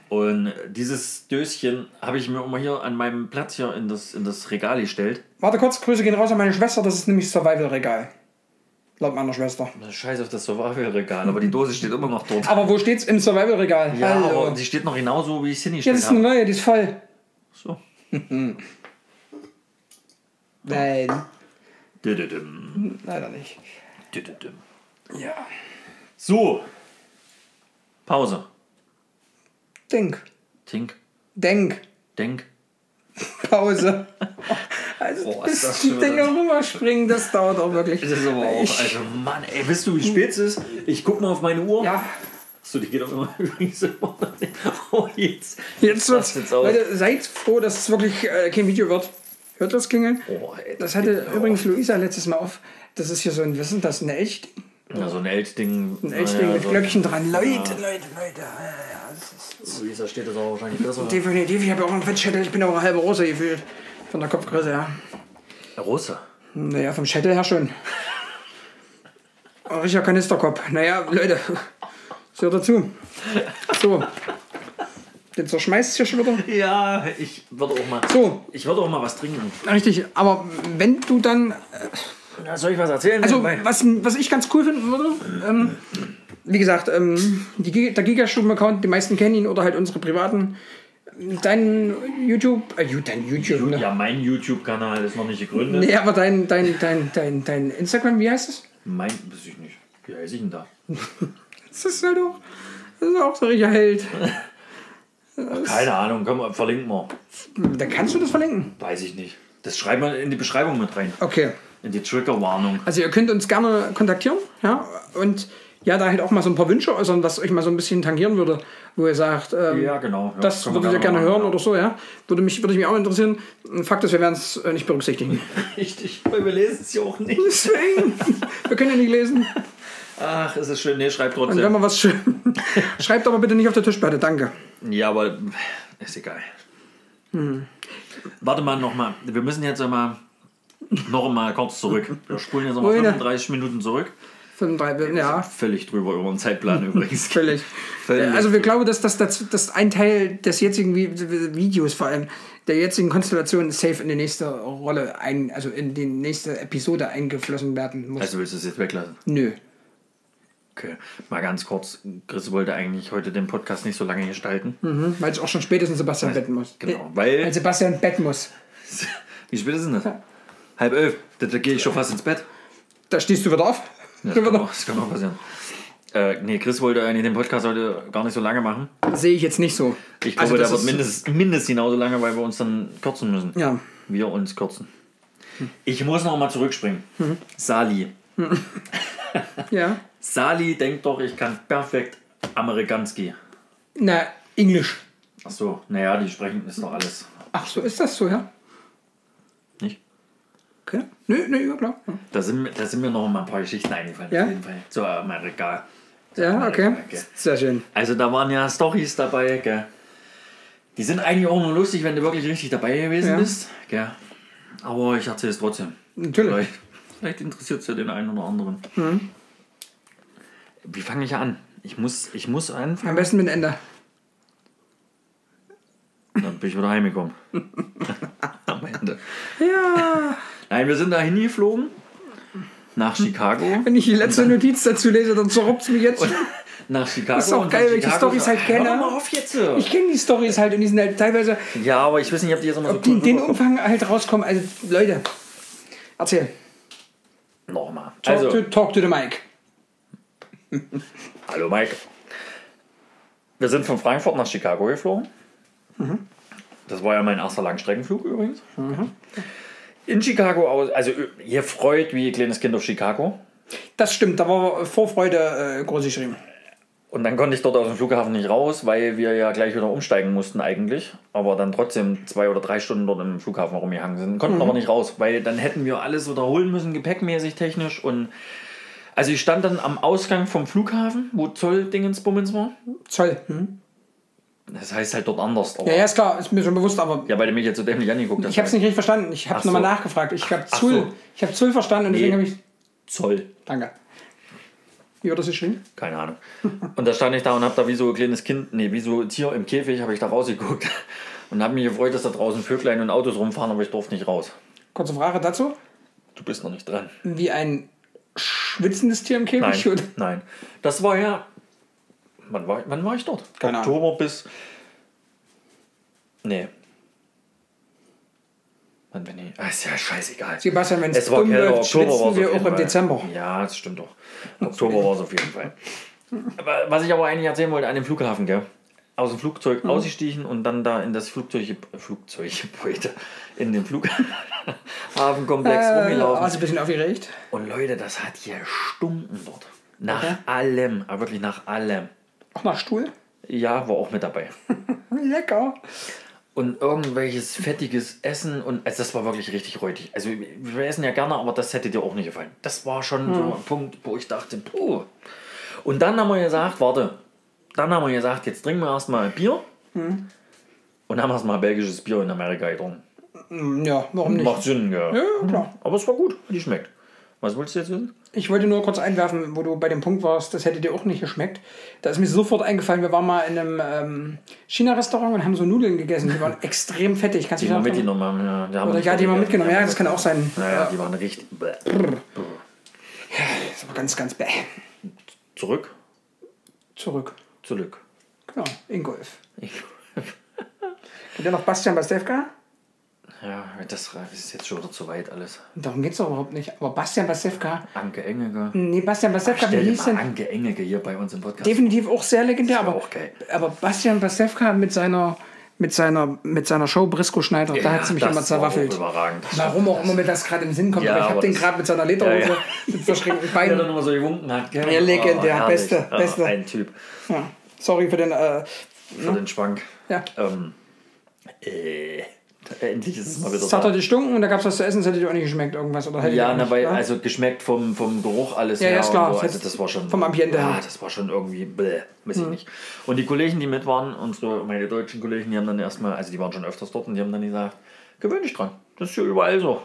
Und dieses Döschen habe ich mir immer hier an meinem Platz hier in das, in das Regal gestellt.
Warte kurz, Grüße gehen raus an meine Schwester, das ist nämlich Survival-Regal. Laut meiner Schwester.
Scheiß auf das Survival-Regal, aber die Dose steht immer noch dort.
Aber wo steht's im Survival-Regal?
Ja,
Hallo.
aber die steht noch genauso, wie ich es hingestellt
ist eine
habe.
neue, die ist voll.
So.
Nein, leider nicht. Ja.
So. Pause.
Denk.
Tink.
Denk.
Denk.
Pause. Also,
Boah, ist
bis
das
die Dinger rüberspringen, das dauert auch wirklich.
Das ist aber auch,
Ich-
also Mann, ey, wisst du, wie spät es ist? Ich guck mal auf meine Uhr.
Ja,
So, die geht auch immer übrigens immer. Oh, jetzt.
jetzt
Was
wird's.
jetzt?
Leute, seid froh, dass es wirklich äh, kein Video wird. Hört das klingeln?
Oh, ey,
Das hatte übrigens Luisa letztes Mal auf. Das ist hier so ein, ist das, ein Elchding?
Ja, so ein Elchding.
Ein Elchding
naja,
mit
so,
Glöckchen dran. Leute, Leute, Leute. Ja, ja, das ist
Luisa steht das auch wahrscheinlich besser.
definitiv. Ich habe auch einen Fettschädel. Ich bin auch eine halbe Rose gefühlt. Von der Kopfgröße, ja.
Russe.
Naja, vom Schädel her schon. Richtiger Kanisterkopf. Naja, Leute, das hört dazu. So. Den zerschmeißt hier schon wieder.
Ja, ich würde auch mal.
So.
Ich würde auch mal was trinken.
Richtig, aber wenn du dann.
Na, soll ich was erzählen?
Also, was, was ich ganz cool finden würde, ähm, wie gesagt, ähm, die, der Gigastuben-Account, die meisten kennen ihn oder halt unsere privaten. Dein YouTube, äh, dein YouTube, ne?
ja, mein YouTube-Kanal ist noch nicht gegründet.
Nee, aber dein, dein, dein, dein, dein Instagram, wie heißt es?
Mein, weiß ich nicht. Wie heiße ich denn da?
Das ist halt auch, das ist auch so ein richtiger Held.
Keine Ahnung, komm, verlinken wir.
Da kannst du das verlinken.
Weiß ich nicht. Das schreiben wir in die Beschreibung mit rein.
Okay.
In die Triggerwarnung.
Also ihr könnt uns gerne kontaktieren, ja, und ja, da halt auch mal so ein paar Wünsche äußern, was euch mal so ein bisschen tangieren würde, wo ihr sagt, ähm,
Ja, genau. Ja,
das würdet ihr gerne
machen,
hören
ja.
oder so, ja. Würde mich, würde mich auch interessieren. Fakt ist, wir werden es äh, nicht berücksichtigen.
Richtig, weil wir lesen es ja auch nicht.
Deswegen, wir können ja nicht lesen.
Ach, es ist schön. Nee, schreibt
Und wenn
trotzdem.
man was schreibt, schreibt aber bitte nicht auf der Tischplatte, danke.
Ja, aber ist egal.
Hm.
Warte mal noch mal. Wir müssen jetzt mal noch mal kurz zurück. Wir spulen jetzt noch mal
Wohin?
35 Minuten zurück.
35, ja,
Völlig drüber über den Zeitplan übrigens.
völlig.
Völlig
Also wir glauben, dass das, das, das ein Teil des jetzigen Vi- Videos, vor allem der jetzigen Konstellation, safe in die nächste Rolle, ein, also in die nächste Episode eingeflossen werden muss.
Also willst du es jetzt weglassen?
Nö.
Okay. Mal ganz kurz. Chris wollte eigentlich heute den Podcast nicht so lange gestalten.
Mhm, weil es auch schon spätestens Sebastian betten muss.
Genau, weil-
Weil Sebastian betten muss.
Wie spät ist denn das? Halb elf. Da, da gehe ich schon fast ins Bett.
Da stehst du wieder auf.
Ja, das, kann auch, das kann auch passieren. Äh, nee, Chris wollte eigentlich den Podcast heute gar nicht so lange machen.
Sehe ich jetzt nicht so.
Ich
Also
glaube, der
das
wird mindestens, mindestens genauso lange, weil wir uns dann kürzen müssen.
Ja.
Wir uns kürzen. Ich muss noch mal zurückspringen. Sali.
Ja.
Sali denkt doch, ich kann perfekt Amerikanski.
Na, Englisch.
Ach so, naja, die sprechen ist doch alles.
Ach so, ist das so, ja? Okay. Nö, nö, ja klar.
Da sind, mir- da sind mir noch mal ein paar Geschichten eingefallen.
Ja?
Auf jeden Fall. Zu Amerika.
Ja, okay.
Okay.
Sehr schön.
Also da waren ja Stories dabei, gell. Die sind eigentlich auch nur lustig, wenn du wirklich richtig dabei gewesen
Ja.
bist, gell. Aber ich erzähle es trotzdem.
Natürlich.
Vielleicht, vielleicht interessiert es ja den einen oder anderen.
Mhm.
Wie fange ich an? Ich muss, ich muss
Am
anfangen.
besten mit Ende.
Dann bin ich wieder heimgekommen. Am Ende.
Ja.
Nein, wir sind da hingeflogen. Nach Chicago.
Wenn ich die letzte Notiz dazu lese, dann zerrupft es mich jetzt. schon.
Nach Chicago.
ist auch geil, welche Storys halt kenne.
mal auf jetzt.
Ich kenne die Stories halt und die sind halt teilweise,
Ja, aber ich weiß nicht, ob die jetzt immer so
ob die in den. Umfang halt rauskommen. Also, Leute, erzähl.
Nochmal.
Talk,
Also,
to, talk to the mic.
Hallo Mike. Wir sind von Frankfurt nach Chicago geflogen. Das war ja mein erster Langstreckenflug übrigens. In Chicago aus, also ihr freut wie ein kleines Kind auf Chicago.
Das stimmt, da war Vorfreude äh, groß geschrieben.
Und dann konnte ich dort aus dem Flughafen nicht raus, weil wir ja gleich wieder umsteigen mussten eigentlich. Aber dann trotzdem zwei oder drei Stunden dort im Flughafen rumgehangen sind. Konnten aber nicht raus, weil dann hätten wir alles wiederholen müssen, gepäckmäßig, technisch. Und also ich stand dann am Ausgang vom Flughafen, wo Zolldingensbummens war.
Zoll. Hm?
Das heißt halt dort anders.
Ja, ja, ist klar, ist mir schon bewusst, aber
Ja, weil du mich jetzt so dämlich angeguckt hast.
ich habe es nicht richtig verstanden. Ich habe es nochmal
so.
nachgefragt. Ich habe
Ach
Zoll,
so.
ich hab Zoll verstanden und deswegen
Nee.
habe ich.
Zoll.
Danke. Wie wird das geschrieben?
Keine Ahnung. Und da stand ich da und habe da wie so ein kleines Kind, nee, wie so ein Tier im Käfig, habe ich da rausgeguckt. Und habe mich gefreut, dass da draußen Vöglein und Autos rumfahren, aber ich durfte nicht raus.
Kurze Frage dazu.
Du bist noch nicht dran.
Wie ein schwitzendes Tier im
Nein,
Käfig? oder?
nein. Das war ja. Wann war, wann war ich dort?
Keine Ahnung.
Oktober bis. Nee. Wann bin ich? Ah, ist ja scheißegal.
Sebastian, wenn es
war kälter, Oktober war
schwitzen
es
wir auch im. Dezember.
Ja, das stimmt doch. Oktober war es auf jeden Fall. Aber was ich aber eigentlich erzählen wollte an dem Flughafen, gell? aus dem Flugzeug ausgestiegen und dann da in das Flugzeug, Flugzeuggebäude, in den Flughafenkomplex
Äh,
rumgelaufen.
also ein bisschen aufgeregt.
Und Leute, das hat hier Stunden dort. Nach
Okay.
allem, aber wirklich nach allem.
Auch nach Stuhl.
Ja, war auch mit dabei.
Lecker.
Und irgendwelches fettiges Essen und also das war wirklich richtig räudig. Also wir essen ja gerne, aber das hätte dir auch nicht gefallen. Das war schon so ein Punkt, wo ich dachte, puh. Und dann haben wir gesagt, warte, dann haben wir gesagt, jetzt trinken wir erstmal Bier. Und haben erstmal belgisches Bier in Amerika getrunken.
Hm, Ja, warum nicht?
Macht Sinn, ja.
Ja, klar.
Aber es war gut, die schmeckt. Was wolltest du jetzt wissen?
Ich wollte nur kurz einwerfen, wo du bei dem Punkt warst, das hätte dir auch nicht geschmeckt. Da ist mir sofort eingefallen, wir waren mal in einem ähm, China-Restaurant und haben so Nudeln gegessen. Die waren extrem fettig. Kannst du
Die
dich
wir
noch
mitgenommen haben, ja. Die haben
Oder ja, die
vorgegessen.
mitgenommen. Ja, das kann auch sein.
Naja, die waren richtig. bäh.
Das war ganz, ganz bäh.
Zurück,
Zurück.
zurück.
Genau, Ingolf.
Ich,
Kennt ihr noch Bastian Bastewka?
Ja, das ist jetzt schon wieder zu weit alles.
Darum geht es doch überhaupt nicht. Aber Bastian Bastewka,
Anke Engege.
nee, Bastian Bastewka, wie
Stell dir
hieß denn?
Anke Engege hier bei uns im Podcast.
Definitiv auch sehr legendär, aber,
auch geil.
aber Bastian Bastewka mit seiner, mit seiner, mit seiner Show Brisco Schneider, da hat sie mich immer zerwaffelt. Warum auch immer mir das gerade im Sinn kommt,
Ja,
aber ich habe den gerade mit seiner Lederhose
Ja, ja.
mit verschränkten
Der
Beinen.
dann immer so gewunken hat. Gell?
Ja, legendär.
herrlich.
Beste,
Ja,
beste.
Ein Typ
Ja. Sorry für den. Äh,
für den Schwank.
ja.
Ähm, äh, endlich ist es mal wieder
Es hat
da.
gestunken und da gab es was zu essen, das hätte dir auch nicht geschmeckt, irgendwas. Oder hätte
Ja,
ja?
also geschmeckt vom, vom Geruch alles
Ja, ja,
her
ist
und
klar.
So. Also das war schon
vom Ambiente
ja,
her. Hm.
das war schon irgendwie bläh, weiß ich nicht. Und die Kollegen, die mit waren, unsere meine deutschen Kollegen, die haben dann erstmal, also die waren schon öfters dort und die haben dann gesagt, gewöhn dich dran. Das ist ja überall so.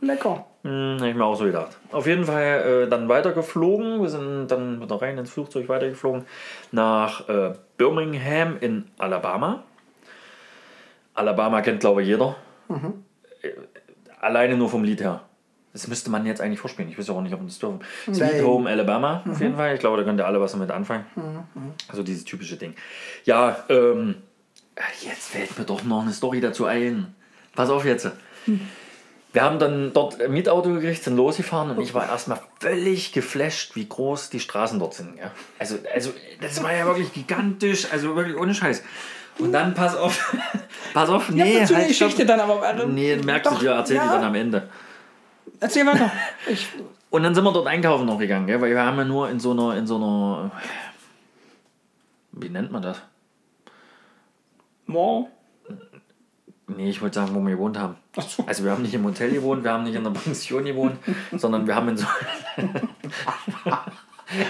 Lecker.
Hm, hab ich mir auch so gedacht. Auf jeden Fall äh, dann weiter geflogen. Wir sind dann wieder rein ins Flugzeug weitergeflogen nach äh, Birmingham in Alabama. Alabama kennt, glaube ich, jeder. Äh, alleine nur vom Lied her. Das müsste man jetzt eigentlich vorspielen. Ich weiß auch nicht, ob wir das dürfen. Sweet
Nein.
Home Alabama, auf jeden Fall. Ich glaube, da könnt ihr alle was damit anfangen. Also dieses typische Ding. Ja, ähm, jetzt fällt mir doch noch eine Story dazu ein. Pass auf jetzt. Wir haben dann dort ein Mietauto gekriegt, sind losgefahren und ich war erstmal völlig geflasht, wie groß die Straßen dort sind. Ja? Also, also, das war ja wirklich gigantisch, also wirklich ohne Scheiß. Und dann pass auf, pass auf,
Nee, dazu
halt,
Geschichte
stopp.
dann aber. äh,
Nee, merkst du
Doch,
dir, erzähl
ja.
die dann am Ende.
Erzähl weiter. Ich,
Und dann sind wir dort einkaufen noch gegangen, gell? weil wir haben ja nur in so einer, in so einer, wie nennt man das?
wow.
Nee, ich wollte sagen, wo wir gewohnt haben.
Ach so.
Also wir haben nicht im Hotel gewohnt, wir haben nicht in der Pension gewohnt, sondern wir haben in so...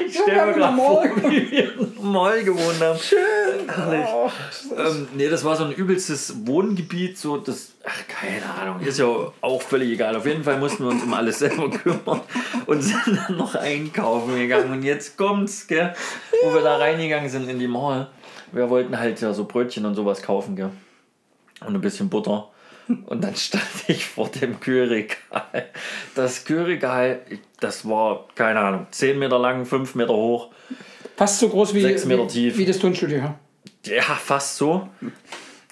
ich stelle mir
in
gerade
einem
vor,
Mall
wie wir im Mall gewohnt haben.
Schön.
Herrlich.
Oh,
Ähm, nee, das war so ein übelstes Wohngebiet, so das, ach keine Ahnung, ist ja auch völlig egal. Auf jeden Fall mussten wir uns um alles selber kümmern und sind dann noch einkaufen gegangen. Und jetzt kommt's, gell, wo wir da reingegangen sind in die Mall. Wir wollten halt ja so Brötchen und sowas kaufen, gell. Und ein bisschen Butter. Und dann stand ich vor dem Kühlregal. Das Kühlregal, das war, keine Ahnung, 10 Meter lang, 5 Meter hoch.
Fast so groß wie,
Sechs Meter
wie,
tief.
wie das Tonstudio. Ja.
Fast so.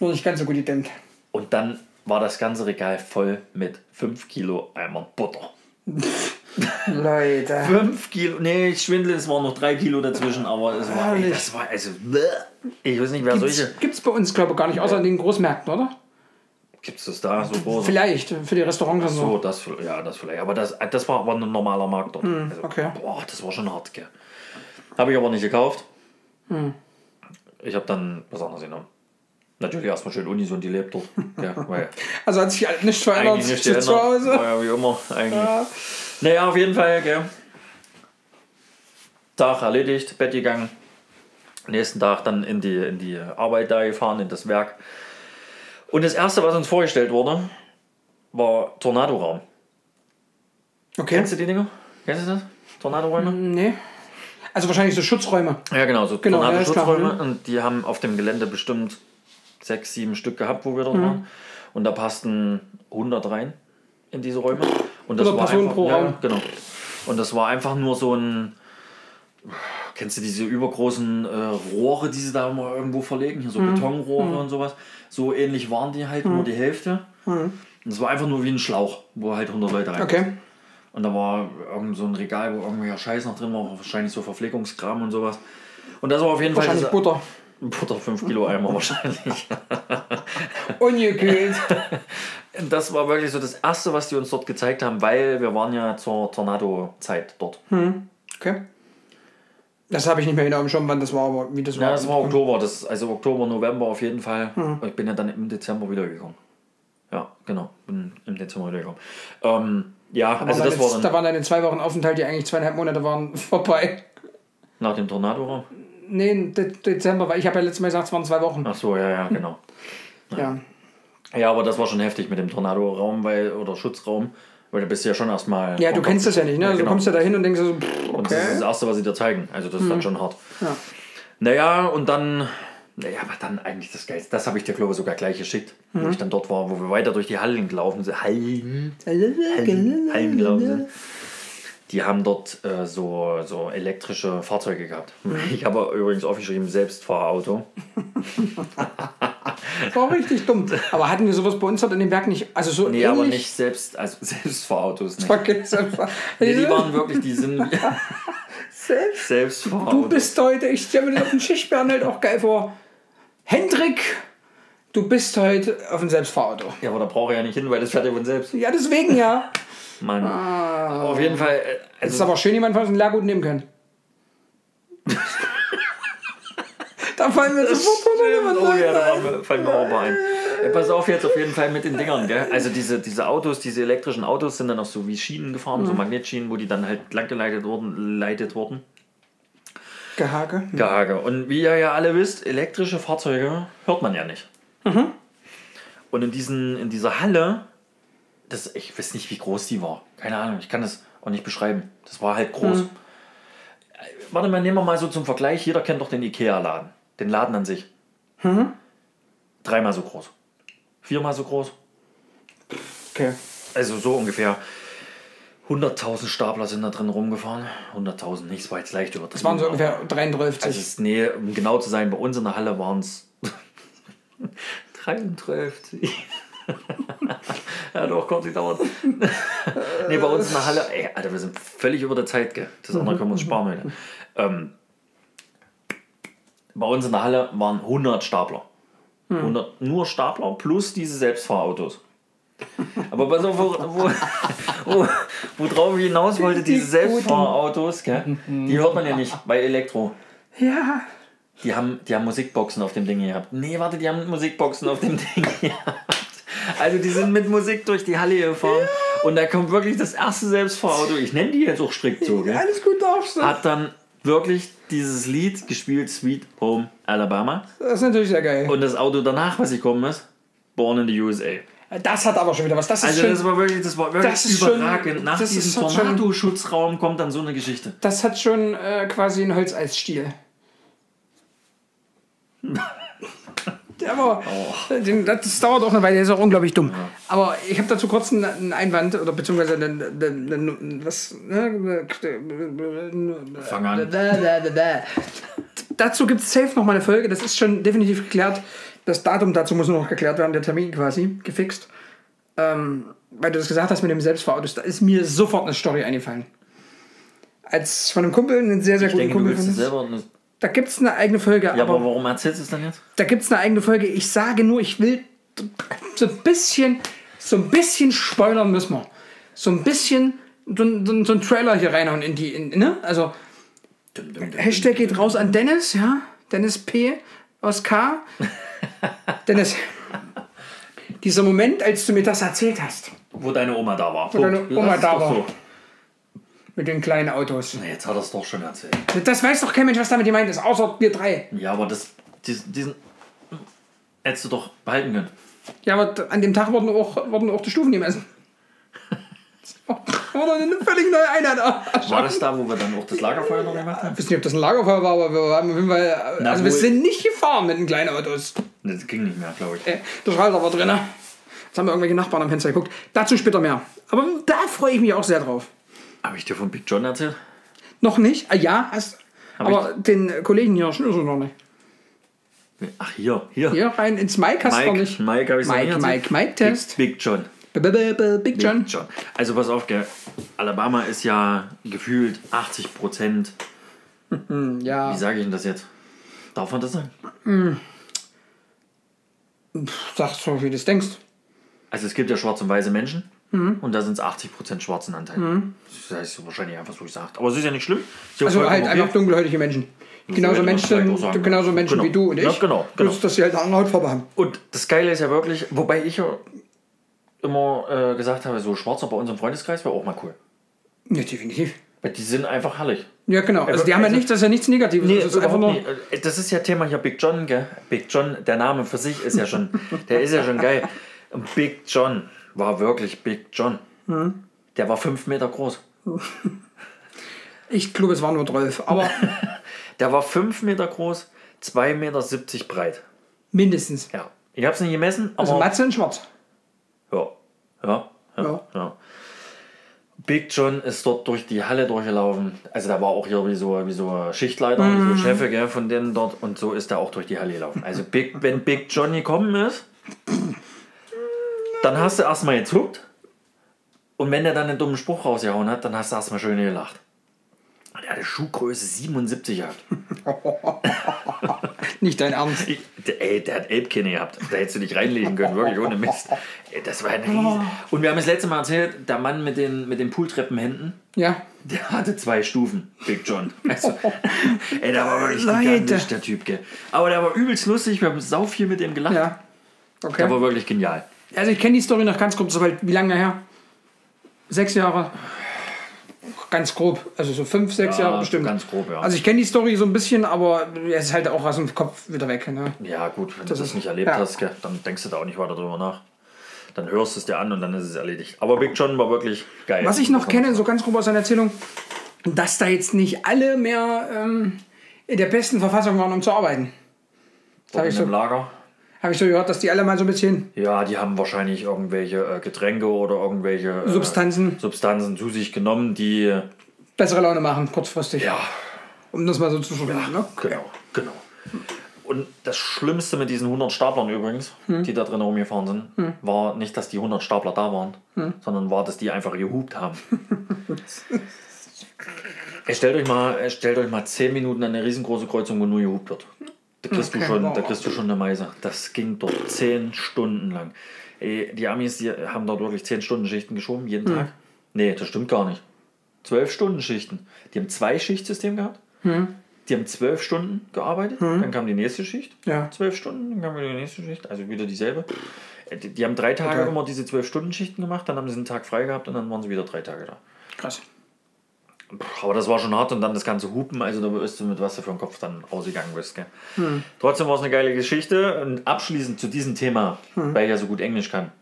Nur nicht ganz so gut gedämmt.
Und dann war das ganze Regal voll mit 5 Kilo Eimern Butter.
Leute.
5 Kilo, nee, ich schwindel, es waren noch 3 Kilo dazwischen, aber es war, ey, das war, also, ich weiß nicht, wer solche.
Gibt es bei uns, glaube ich, gar nicht, außer in den Großmärkten, oder?
Gibt es das da so groß?
Vielleicht, für die Restaurants und
So,
so.
das, ja, das vielleicht. Aber das, das war aber ein normaler Markt dort. also,
okay.
Boah, das war schon hart, gell. Habe ich aber nicht gekauft.
Hm.
Ich habe dann was anderes genommen. Natürlich erstmal schön ungesund gelebt dort. Ja, weil
Also hat sich halt nichts verändert
nicht
zu, zu Hause.
War ja wie immer eigentlich. Naja, auf jeden Fall, gell. Tag erledigt, Bett gegangen. Nächsten Tag dann in die, in die Arbeit da gefahren, in das Werk. Und das erste, was uns vorgestellt wurde, war Tornadoraum.
Okay.
Kennst du die Dinger? Kennst du das? Tornadoräume?
Nee. Also wahrscheinlich so Schutzräume.
Ja, genau, so
Genau, ja, ist klar.
Und die haben auf dem Gelände bestimmt sechs, sieben Stück gehabt, wo wir dort waren. Und da passten 100 rein in diese Räume. Und das
100
war
Personen
einfach,
pro
ja,
Raum.
Genau. Und das war einfach nur so ein. Kennst du diese übergroßen äh, Rohre, die sie da immer irgendwo verlegen? Hier so
Mhm.
Betonrohre und sowas. So ähnlich waren die halt, nur die Hälfte. Und es war einfach nur wie ein Schlauch, wo halt 100 Leute rein.
Mhm. Okay.
Und da war irgend so ein Regal, wo irgendwelcher Scheiß noch drin war, wahrscheinlich so Verpflegungskram und sowas. Und das war auf jeden
Wahrscheinlich
Fall.
Butter.
Butter 5 Kilo Eimer wahrscheinlich.
Ungekühlt.
Das war wirklich so das Erste, was die uns dort gezeigt haben, weil wir waren ja zur Tornado-Zeit dort.
Okay. Das habe ich nicht mehr genau im Schirm, wann das war, aber wie das
Ja,
war.
das war Oktober, das, also Oktober, November auf jeden Fall. Ich bin ja dann im Dezember wiedergekommen. Ja, genau, bin im Dezember wiedergekommen. Ähm, ja,
Aber
also das war
da
dann
waren deine zwei Wochen Aufenthalt, die eigentlich zweieinhalb Monate waren, vorbei.
nach dem Tornado-Raum.
Nee, De Dezember, weil ich habe ja letztes Mal gesagt, es waren zwei Wochen.
Ach so, ja, ja, genau.
Ja.
Ja, aber das war schon heftig mit dem Tornado-Raum weil, oder Schutzraum, weil du bist ja schon erstmal.
Ja, du kennst das ja nicht, ne? Also
genau.
Du kommst ja dahin und denkst so, pff,
Und das ist das
okay.
Erste, was sie dir zeigen. Also das ist dann schon hart.
Ja.
Naja, und dann, naja, aber dann eigentlich das Geilste, das habe ich dir, glaube ich, sogar gleich geschickt, wo ich dann dort war, wo wir weiter durch die Hallen gelaufen sind. Hallen, Hallen, Hallen gelaufen sind. Die haben dort äh, so, so elektrische Fahrzeuge gehabt. Ich habe übrigens aufgeschrieben, Selbstfahrauto.
Das war richtig dumm. Aber hatten wir sowas bei uns dort in dem Werk nicht? Also so
Nee,
ähnlich?
aber nicht selbst, also Selbstfahrautos nicht. Nee, die waren wirklich, die sind
Selbst.
Selbstfahrautos.
Du bist heute, ich stelle mir das auf den Schichtbären halt auch geil vor. Hendrik, du bist heute auf dem Selbstfahrauto.
Ja, aber da brauche ich ja nicht hin, weil das fährt ja von selbst.
Ja, deswegen ja.
Mann. Aber auf jeden Fall, äh,
Es ist
also,
aber schön, jemand von uns ein Lehrgut nehmen können. da fallen wir sofort runter.
oh ja, da fallen mir auch mal ein. Ja, pass auf jetzt auf jeden Fall mit den Dingern, gell? Also diese, diese Autos, diese elektrischen Autos sind dann auch so wie Schienen gefahren, so Magnetschienen, wo die dann halt langgeleitet wurden, leitet wurden.
Gehake.
Gehage. Und wie ihr ja alle wisst, elektrische Fahrzeuge hört man ja nicht. Und in, diesen, in dieser Halle, das, ich weiß nicht, wie groß die war. Keine Ahnung, ich kann das auch nicht beschreiben. Das war halt groß. Äh, Warte mal, nehmen wir mal so zum Vergleich. Jeder kennt doch den Ikea-Laden. Den Laden an sich. Dreimal so groß. Viermal so groß.
Okay.
Also so ungefähr. 100.000 Stapler sind da drin rumgefahren. 100.000 nicht, es war jetzt leicht übertrieben.
Das waren so ungefähr 33.
also es, nee, um genau zu sein, bei uns in der Halle waren es 33. ja, doch, kurz gedauert. nee, bei uns in der Halle, ey, Alter, wir sind völlig über der Zeit, gell? Das andere können wir uns sparen heute. Ähm, bei uns in der Halle waren 100 Stapler. 100, nur Stapler plus diese Selbstfahrautos. Aber pass auf, wo, wo, wo, worauf ich hinaus wollte, diese
Die
Selbstfahrautos, gell? die hört man ja nicht bei Elektro.
ja.
Die haben, die haben Musikboxen auf dem Ding gehabt. Nee, warte, die haben Musikboxen auf dem Ding gehabt. Also die sind mit Musik durch die Halle gefahren. Und da kommt wirklich das erste Selbstfahrauto. Ich nenne die jetzt auch strikt so. Gell?
Alles gut darfst du.
Hat dann wirklich dieses Lied gespielt, Sweet Home Alabama.
Das ist natürlich sehr geil.
Und das Auto danach, was gekommen ist, Born in the USA.
Das hat aber schon wieder was. Das ist
Also
schon,
das war wirklich, das war wirklich
Das
überragend. Nach
das
diesem Tornado-Schutzraum kommt dann so eine Geschichte.
das hat schon äh, quasi einen Holzeisstil. Der aber,
Oh.
den, das dauert auch eine Weile, der ist auch unglaublich dumm. Aber ich habe dazu kurz einen, Einwand oder beziehungsweise einen, einen, einen, was. Ne,
Fang an.
dazu gibt es safe noch mal eine Folge, das ist schon definitiv geklärt. Das Datum dazu muss noch geklärt werden, der Termin quasi gefixt. Ähm, weil du das gesagt hast mit dem Selbstfahrautos, da ist mir sofort eine Story eingefallen. Als von einem Kumpel, einen sehr, sehr
Ich
guten
denke, du
Kumpel
willst
von uns.
selber. Ja,
Da gibt es eine eigene Folge,
aber
aber
warum erzählst du es dann jetzt?
da gibt es eine eigene Folge. Ich sage nur, ich will so ein bisschen, so ein bisschen spoilern müssen wir. So ein bisschen so, ein- so, so ein Trailer hier reinhauen in die, in, ne? Also Hashtag geht raus an Dennis, ja? Dennis P. aus K. Dennis, dieser Moment, als du mir das erzählt hast,
Wo deine Oma da war.
Wo deine
Punkt.
Oma
Lass es
da war.
So.
mit den kleinen Autos.
Na, Jetzt hat er es doch schon erzählt.
Das weiß doch kein Mensch, was damit gemeint ist, außer wir drei.
Ja, aber das, diesen, diesen hättest du doch behalten können.
Ja, aber an dem Tag wurden auch, wurden auch die Stufen gemessen. Wurde eine völlig neue Einheit.
War das da, wo wir dann auch das Lagerfeuer noch gemacht haben?
Ich weiß nicht, ob das ein Lagerfeuer war, aber wir haben auf jeden Fall.
Na,
also, wir sind nicht gefahren mit den kleinen Autos.
Das ging nicht mehr, glaube ich.
Äh, Der Schalter war drin. Jetzt haben wir irgendwelche Nachbarn am Fenster geguckt. Dazu später mehr. Aber da freue ich mich auch sehr drauf.
Habe ich dir von Big John erzählt?
Noch nicht? Ah, ja, hast. aber den Kollegen hier schnürst du noch nicht.
Ach, hier, hier.
Hier rein ins Mike hast du noch
Mike,
nicht.
Mike, habe ich
Mike, Mike, Mike, Test.
Big, Big John.
Big John.
Big John. Also pass auf, gell. Alabama ist ja gefühlt 80 Prozent.
Ja.
Wie sage ich denn das jetzt? Darf man das sagen?
Sag so, wie du es denkst.
Also es gibt ja schwarze und weiße Menschen
Mhm.
und da sind es 80% schwarzen Anteil. Das heißt wahrscheinlich einfach so gesagt. Aber es ist ja nicht schlimm. Ist ja
Also halt einfach dunkelhäutige Menschen. Genauso Menschen, genauso. Menschen
Genau.
wie du und ich.
Ja, genau, genau.
Bloß, dass sie halt eine andere Hautfarbe haben.
Und das Geile ist ja wirklich, wobei ich ja immer äh, gesagt habe, so schwarzer bei uns im Freundeskreis wäre auch mal cool.
Ja, definitiv.
Weil die sind einfach herrlich.
Ja, genau. Also die haben ja
also-
nicht, das ist ja nichts Negatives. das ist einfach nur.
nicht. Äh, Das ist ja Thema hier Big John, gell? Big John, der Name für sich ist ja schon, der ist ja schon geil. Big John war wirklich Big John.
Hm.
Der war fünf Meter groß.
Ich glaube, es war nur 12, aber
Der war fünf Meter groß, 2,70 Meter breit.
mindestens.
Ja. Ich habe es nicht gemessen, aber.
Also Matze in Schwarz.
Ja. Ja. Ja.
Ja.
ja. Big John ist dort durch die Halle durchgelaufen. Also da war auch hier wie so, wie so Schichtleiter, wie
Mhm.
so Chef gell, von denen dort. Und so ist er auch durch die Halle gelaufen. Also Big, wenn Big John gekommen ist, dann hast du erstmal gezuckt. Und wenn er dann einen dummen Spruch rausgehauen hat, dann hast du erstmal schön gelacht. Und Er hatte Schuhgröße 77 gehabt.
Nicht dein Ernst.
Der- Ey, der hat Elbkinne gehabt. Da hättest du dich reinlegen können, wirklich ohne Mist. Ey, das war ein riesen. Und wir haben das letzte Mal erzählt, der Mann mit den, mit den Pooltreppenhänden,
Ja.
der hatte zwei Stufen, Big John. Also, ey, der war wirklich gigantisch, der Typ, gell. Aber der war übelst lustig, wir haben sau viel mit dem gelacht.
Ja.
Der
Okay.
war wirklich genial.
Also ich kenne die Story noch ganz grob, so weit, wie lange her? Sechs Jahre. Ganz grob. Also so fünf, sechs
Ja,
Jahre bestimmt.
ganz grob, ja.
Also ich kenne die Story so ein bisschen, aber es ist halt auch aus dem Kopf wieder weg. Ne?
Ja, gut, wenn du
Das
das
ist-
nicht erlebt
ja.
hast, dann denkst du da auch nicht weiter drüber nach. Dann hörst du es dir an und dann ist es erledigt. Aber Big John war wirklich geil.
Was ich noch kenne, so ganz grob aus seiner Erzählung, dass da jetzt nicht alle mehr ähm, in der besten Verfassung waren, um zu arbeiten. hab ich so-
Lager.
Habe ich so gehört, dass die alle mal so ein bisschen
Ja, die haben wahrscheinlich irgendwelche äh, Getränke oder irgendwelche äh,
Substanzen.
Substanzen zu sich genommen, die
bessere Laune machen, kurzfristig.
ja,
Um das mal so zu verbinden. Ne?
genau, genau. Und das Schlimmste mit diesen 100 Staplern übrigens,
Hm.
die da drin rumgefahren sind, war nicht, dass die 100 Stapler da waren,
Hm.
sondern war, dass die einfach gehupt haben. Stellt euch mal, stellt euch mal 10 Minuten an eine riesengroße Kreuzung, wo nur gehupt wird. Da kriegst,
Okay.
du schon, da kriegst du schon eine Meise. Das ging dort 10 Stunden lang. Ey, die Amis, die haben dort wirklich 10 Stunden Schichten geschoben, jeden
Hm.
Tag. Nee, das stimmt gar nicht. 12 Stunden Schichten. Die haben zwei Schichtsystem gehabt.
Hm.
Die haben 12 Stunden gearbeitet, dann kam die nächste Schicht.
Ja.
12 Stunden, dann kam wieder die nächste Schicht, also wieder dieselbe. Äh, Die, die haben drei Tage
Okay.
immer diese 12-Stunden-Schichten gemacht, dann haben sie einen Tag frei gehabt und dann waren sie wieder drei Tage da.
Krass.
Aber das war schon hart und dann das ganze Hupen, also da wirst du mit was du für den Kopf dann ausgegangen bist. Gell?
Hm.
Trotzdem war es eine geile Geschichte und abschließend zu diesem Thema,
Hm.
weil ich ja so gut Englisch kann,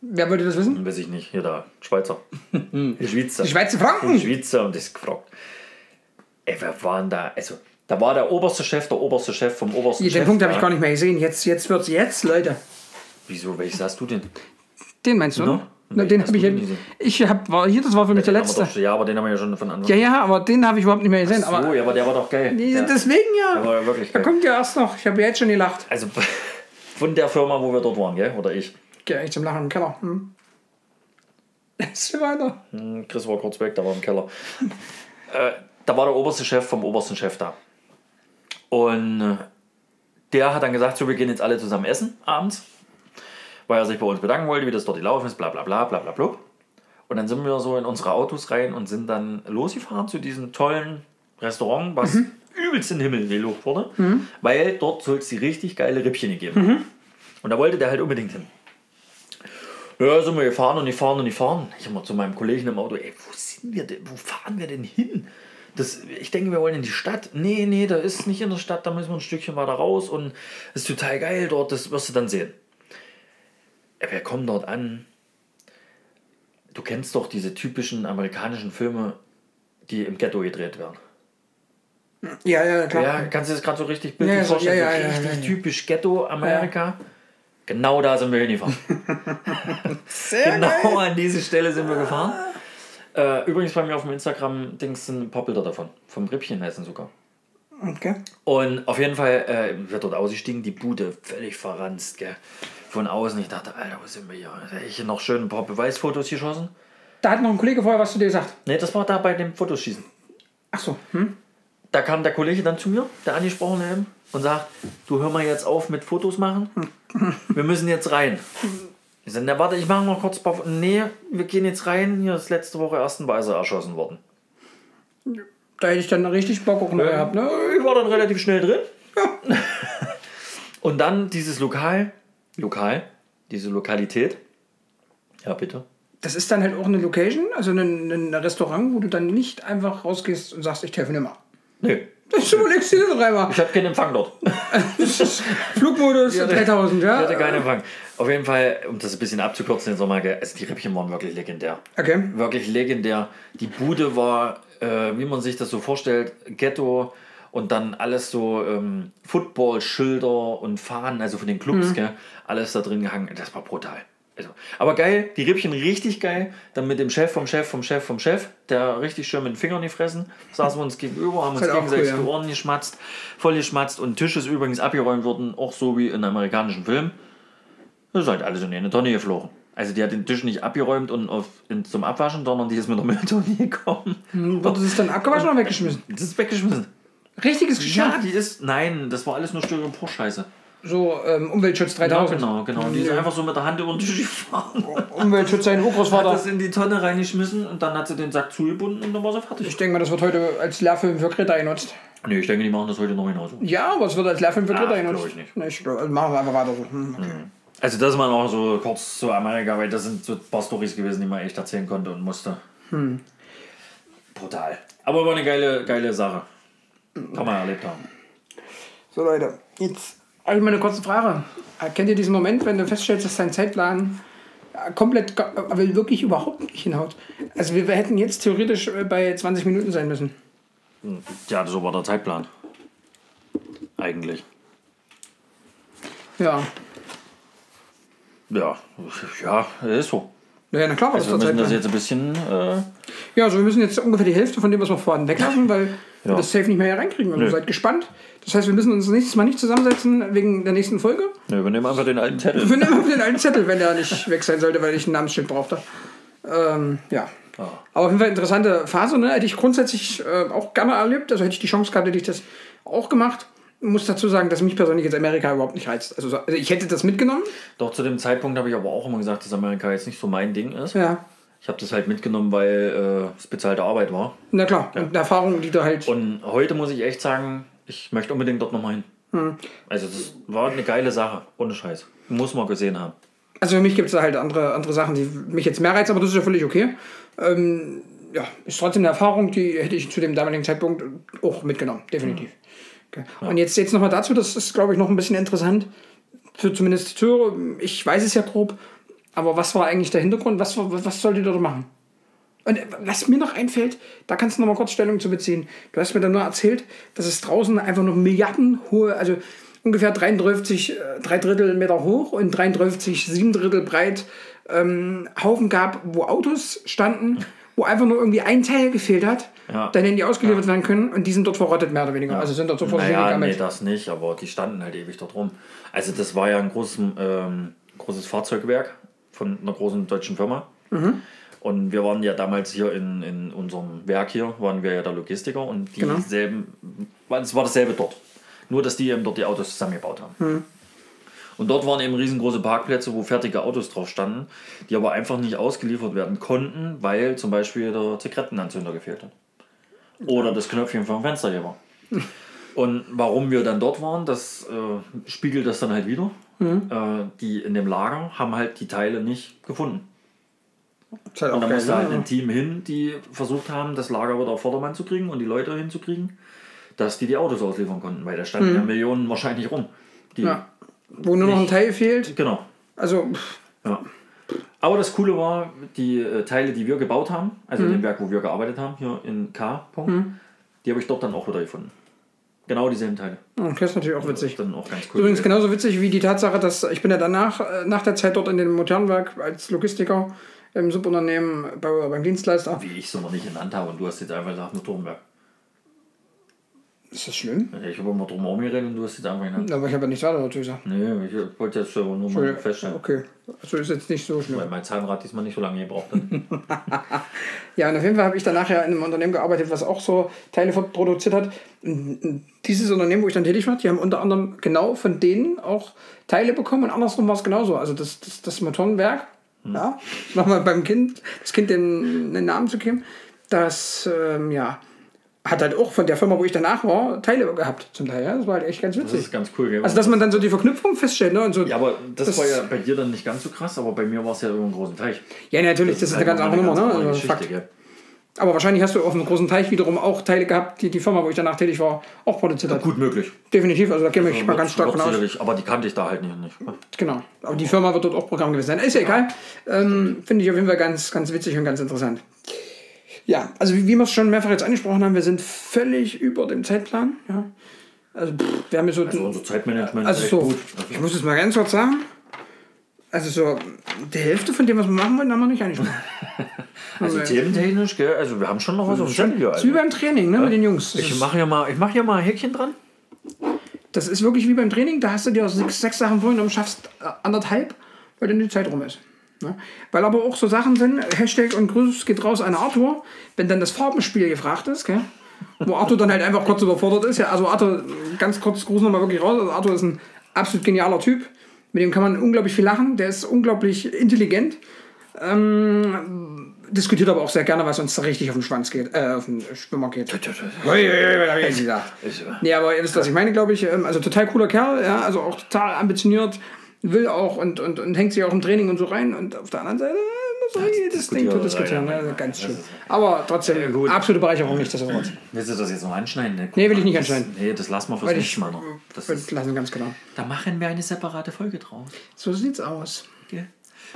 Wer wollte das wissen?
weiß ich nicht, hier der Schweizer, die Schweizer.
Die Schweizer
Die
Franken!
Schweizer und das gefragt. Ey, wer waren da? Also, da war der oberste Chef, der oberste Chef vom obersten
Den
Chef.
Punkt habe ich
da.
gar nicht mehr gesehen. Jetzt, jetzt wird's jetzt, Leute.
Wieso, welches hast du denn?
Den meinst du?
No?
Na, den habe ich ja. Ich hab, war hier, das war für mich der
wir
letzte.
Doch, ja, aber den haben wir ja schon von Anfang
Ja, ja, aber den habe ich überhaupt nicht mehr gesehen.
So,
Aber
ja, aber der war doch geil.
Nee,
Der,
deswegen
der
ja.
war ja wirklich
Da
geil.
kommt ja erst noch. Ich habe jetzt schon gelacht.
Also von der Firma, wo wir dort waren, gell? Oder ich.
Geh echt zum Lachen im Keller. Hm. Jetzt weiter.
Hm, Chris war kurz weg, da war im Keller. äh, da war der oberste Chef vom obersten Chef da. Und äh, der hat dann gesagt, so, wir gehen jetzt alle zusammen essen abends, weil er sich bei uns bedanken wollte, wie das dort gelaufen ist, bla bla bla bla bla bla. Und dann sind wir so in unsere Autos rein und sind dann losgefahren zu diesem tollen Restaurant, was übelst in den Himmel gelobt wurde, weil dort soll es die richtig geile Rippchen gegeben. Und da wollte der halt unbedingt hin. Ja, sind wir gefahren und gefahren und gefahren. Ich immer zu meinem Kollegen im Auto, ey, wo sind wir denn, wo fahren wir denn hin? Das, ich denke, wir wollen in die Stadt. Nee, nee, da ist nicht in der Stadt, da müssen wir ein Stückchen weiter raus und es ist total geil dort, das wirst du dann sehen. Wir kommen dort an. Du kennst doch diese typischen amerikanischen Filme, die im Ghetto gedreht werden.
Ja, ja, klar.
Ja, kannst du das gerade so richtig bildlich
Ja,
vorstellen?
ja, ja, ja,
richtig typisch Ghetto-Amerika. Genau da sind wir hingefahren.
Sehr
genau an diese Stelle sind wir gefahren. Äh, übrigens bei mir auf dem Instagram-Dings sind ein paar Bilder davon. Vom Rippchen heißen sogar.
Okay.
Und auf jeden Fall äh, wird dort ausgestiegen, die Bude völlig verranzt, gell. Von außen. Ich dachte, Alter, wo sind wir hier? Da hätte ich noch schön ein paar Beweisfotos geschossen.
Da hat noch ein Kollege vorher was zu dir gesagt.
Ne, das war da bei dem Fotoschießen.
Ach so. Hm?
da kam der Kollege dann zu mir, der angesprochene eben, und sagt, du hör mal jetzt auf mit Fotos machen. Wir müssen jetzt rein. Ich sage, na warte, ich mache noch kurz ein paar Fo- Nee, wir gehen jetzt rein. Hier ist letzte Woche erst ein Weißer erschossen worden.
Da hätte ich dann richtig Bock auch noch gehabt, ne?
Ich war dann relativ schnell drin. Und dann dieses Lokal, Lokal, diese Lokalität. Ja, bitte.
Das ist dann halt auch eine Location, also ein, ein Restaurant, wo du dann nicht einfach rausgehst und sagst, ich telefoniere mal.
Nee,
Das überlegst dir doch einmal.
ich habe keinen Empfang dort.
Flugmodus 3000, ja?
Ich hatte keinen Empfang. Auf jeden Fall, um das ein bisschen abzukürzen, jetzt nochmal, also die Rippchen waren wirklich legendär.
Okay.
Wirklich legendär. Die Bude war, äh, wie man sich das so vorstellt, Ghetto und dann alles so ähm, Football-Schilder und Fahnen, also von den Clubs, gell, alles da drin gehangen. Das war brutal. Also, aber geil, die Rippchen richtig geil. Dann mit dem Chef vom Chef vom Chef vom Chef, der richtig schön mit den Fingern gefressen. Saßen wir uns gegenüber, haben uns
halt
gegenseitig
cool, ja.
die Ohren geschmatzt, voll geschmatzt. Und Tisch ist übrigens abgeräumt worden, auch so wie in amerikanischen Filmen. Das ist halt alles in eine Tonne geflogen. Also die hat den Tisch nicht abgeräumt und auf, in, zum Abwaschen, sondern die ist mit der Mülltonne gekommen.
Wurde es dann abgewaschen oder weggeschmissen?
Das ist weggeschmissen.
Richtiges Geschirr?
Ja, die ist. Nein, das war alles nur Styropor-Scheiße.
So ähm, Umweltschutz
Ja,
3000.
genau, genau. Die ist einfach so mit der Hand über den Tisch gefahren.
Umweltschutz sein
Hat
Urgroßvater.
das in die Tonne reingeschmissen und dann hat sie den Sack zugebunden und dann war sie fertig.
Ich denke mal, das wird heute als Lehrfilm für Greta genutzt.
Nee, ich denke, die machen das heute noch genauso.
Ja, aber es wird als Lehrfilm für Greta
Ach,
genutzt.
glaub ich nicht.
Nee, ich glaub, also machen wir einfach weiter so. Hm, okay.
Also das war noch so kurz zu Amerika, weil das sind so ein paar Storys gewesen, die man echt erzählen konnte und musste. Brutal. Aber war eine geile, geile Sache. Kann man erlebt haben.
So Leute, jetzt habe ich mal eine kurze Frage. Kennt ihr diesen Moment, wenn du feststellst, dass dein Zeitplan komplett, aber wirklich überhaupt nicht hinhaut? Also wir, hätten jetzt theoretisch äh, bei 20 Minuten sein müssen.
Ja, so war der Zeitplan. Eigentlich.
Ja.
Ja, ja, ist so.
Naja, na klar, was
Also
ist
wir müssen das jetzt ein bisschen. Äh,
Ja, also wir müssen jetzt ungefähr die Hälfte von dem, was wir vorhin weglassen, weil
Ja.
das Safe nicht mehr hier reinkriegen. Also
Nö.
seid gespannt. Das heißt, wir müssen uns nächstes Mal nicht zusammensetzen wegen der nächsten Folge.
ne, wir nehmen einfach den alten Zettel.
Wir nehmen einfach den alten Zettel, wenn der nicht weg sein sollte, weil ich ein Namensschild brauchte. Ähm, ja.
Ja.
Aber auf jeden Fall interessante Phase, ne? Hätte ich grundsätzlich äh, auch gerne erlebt. Also hätte ich die Chance gehabt, hätte ich das auch gemacht. Muss dazu sagen, dass mich persönlich jetzt Amerika überhaupt nicht reizt. Also, so- also ich hätte das mitgenommen.
Doch zu dem Zeitpunkt habe ich aber auch immer gesagt, dass Amerika jetzt nicht so mein Ding ist.
Ja.
Ich habe das halt mitgenommen, weil äh, es bezahlte Arbeit war.
Na klar. Und eine Erfahrung, die du halt.
Und heute muss ich echt sagen, ich möchte unbedingt dort nochmal hin.
Hm.
Also das war eine geile Sache, ohne Scheiß. Muss man gesehen haben.
Also für mich gibt es da halt andere, andere Sachen, die mich jetzt mehr reizen, aber das ist ja völlig okay. Ähm, ja, ist trotzdem eine Erfahrung, die hätte ich zu dem damaligen Zeitpunkt auch mitgenommen, definitiv. Okay. Und jetzt, jetzt nochmal dazu, das ist, glaube ich, noch ein bisschen interessant, für zumindest die Zuhörer. Ich weiß es ja grob, aber was war eigentlich der Hintergrund? Was, was sollt ihr dort machen? Und äh, was mir noch einfällt, da kannst du noch mal kurz Stellung zu beziehen. Du hast mir dann nur erzählt, dass es draußen einfach noch milliardenhohe, also ungefähr 33, äh, drei Drittel Meter hoch und 33, sieben Drittel breit ähm, Haufen gab, wo Autos standen, wo einfach nur irgendwie ein Teil gefehlt hat,
Ja.
dann hätten die ausgeliefert werden können und die sind dort verrottet, mehr oder weniger. Also sind dort sofort
Naja, nee, das nicht, aber die standen halt ewig dort rum. Also das war ja ein großes, ähm, großes Fahrzeugwerk von einer großen deutschen Firma.
Mhm.
Und wir waren ja damals hier in, in unserem Werk hier, waren wir ja der Logistiker und
Genau.
dieselben, es war dasselbe dort. Nur, dass die eben dort die Autos zusammengebaut haben.
Mhm.
Und dort waren eben riesengroße Parkplätze, wo fertige Autos drauf standen, die aber einfach nicht ausgeliefert werden konnten, weil zum Beispiel der Zigarettenanzünder gefehlt hat. Oder das Knöpfchen vom Fensterheber. Und warum wir dann dort waren, das äh, spiegelt das dann halt wieder.
Mhm.
Äh, die in dem Lager haben halt die Teile nicht gefunden.
Halt
Und
auch
da
geil,
musste halt
ne?
ein Team hin, die versucht haben, das Lager wieder auf Vordermann zu kriegen und die Leute hinzukriegen, dass die die Autos ausliefern konnten, weil da standen ja Millionen wahrscheinlich rum.
Mhm. Ja. Wo nur noch ein Teil fehlt.
Genau.
Also,
Ja. Aber das Coole war, die äh, Teile, die wir gebaut haben, also
Mhm.
in dem Werk, wo wir gearbeitet haben, hier in K. -Punkt, die habe ich dort dann auch wieder gefunden. Genau dieselben Teile.
okay, ist natürlich auch
Das
witzig.
dann auch ganz cool.
Übrigens genauso witzig wie die Tatsache, dass ich bin ja danach, äh, nach der Zeit dort in dem Modernwerk als Logistiker im Subunternehmen bei, beim Dienstleister.
Wie ich es noch nicht genannt habe und du hast jetzt einfach gesagt Motorenwerk.
Ist das schlimm?
Ich habe immer drum herum geredet und du hast jetzt einfach nicht.
Aber ich habe ja nichts weiter dazu gesagt.
Nee, ich wollte jetzt nur mal feststellen.
Okay, also ist jetzt nicht so schlimm.
Weil mein Zahnrad diesmal nicht so lange gebraucht hat.
Ja, und auf jeden Fall habe ich dann nachher in einem Unternehmen gearbeitet, was auch so Teile produziert hat. Dieses Unternehmen, wo ich dann tätig war, die haben unter anderem genau von denen auch Teile bekommen und andersrum war es genauso. Also das, das, das Motorenwerk, ja, nochmal beim Kind, das Kind den, den Namen zu geben, das, ähm, ja, hat halt auch von der Firma, wo ich danach war, Teile gehabt zum Teil. Ja? Das war halt echt ganz
Das
witzig.
ist ganz cool, gell?
Also, dass man dann so die Verknüpfung feststellt. Ne? Und so,
ja, aber das,
Das-
war ja bei dir dann nicht ganz so krass, aber bei mir war es ja über einen großen Teich.
ja, natürlich, das, ist eine ganz
halt
andere
noch
Nummer. Ne?
andere
Also, Fakt.
gell?
Aber wahrscheinlich hast du auf einem großen Teich wiederum auch Teile gehabt, die die Firma, wo ich danach tätig war, auch produziert hat.
Gut möglich.
Definitiv, also da gehe ich mal ganz stark von aus.
aber die kannte ich da halt nicht.
Genau. Aber die Firma wird dort auch Programm gewesen sein. Ist ja egal. Ähm, Finde ich auf jeden Fall ganz, ganz witzig und ganz interessant. Ja, also wie, wie wir es schon mehrfach jetzt angesprochen haben, wir sind völlig über dem Zeitplan. Ja. Also pff, wir haben jetzt so,
Also unser Zeitmanagement
also
ist
so,
gut.
ich muss es mal ganz kurz sagen. Also so, die Hälfte von dem, was wir machen wollen, haben wir nicht angesprochen.
Also thementechnisch, gell? Also wir haben schon noch was auf dem Zettel.
Das ist wie
Also.
beim Training, ne, mit den Jungs. Das
Ich mache ja mal, ich mache ja mal ein Häkchen dran.
das ist wirklich wie beim Training, da hast du dir aus sechs, sechs Sachen und schaffst äh, anderthalb, weil dann die Zeit rum ist. Ne? Weil aber auch so Sachen sind, Hashtag und Grüß geht raus an Arthur, wenn dann das Farbenspiel gefragt ist, gell? wo Arthur dann halt einfach kurz überfordert ist. Ja, also Arthur, ganz kurz Gruß nochmal wirklich raus. Also Arthur ist ein absolut genialer Typ. Mit dem kann man unglaublich viel lachen. Der ist unglaublich intelligent. Ähm, diskutiert aber auch sehr gerne, was uns da richtig auf den Schwanz geht, äh, auf den Schwimmer geht. Nee, aber ihr wisst, was ich meine, glaube ich. Ähm, Also total cooler Kerl, ja, also auch total ambitioniert, will auch und, und, und hängt sich auch im Training und so rein. Und auf der anderen Seite äh, muss er jedes Ding zu diskutieren.
ja,
Ja, ganz schön. Aber trotzdem,
gut.
absolute Bereicherung, nicht das Wort.
Willst du das jetzt noch anschneiden? Ne?
Nee, will ich nicht
Das-
anschneiden.
Nee, das lassen wir fürs nächste Mal noch. Das ist,
lassen ganz genau.
da machen wir eine separate Folge draus.
So sieht's aus.
Gell?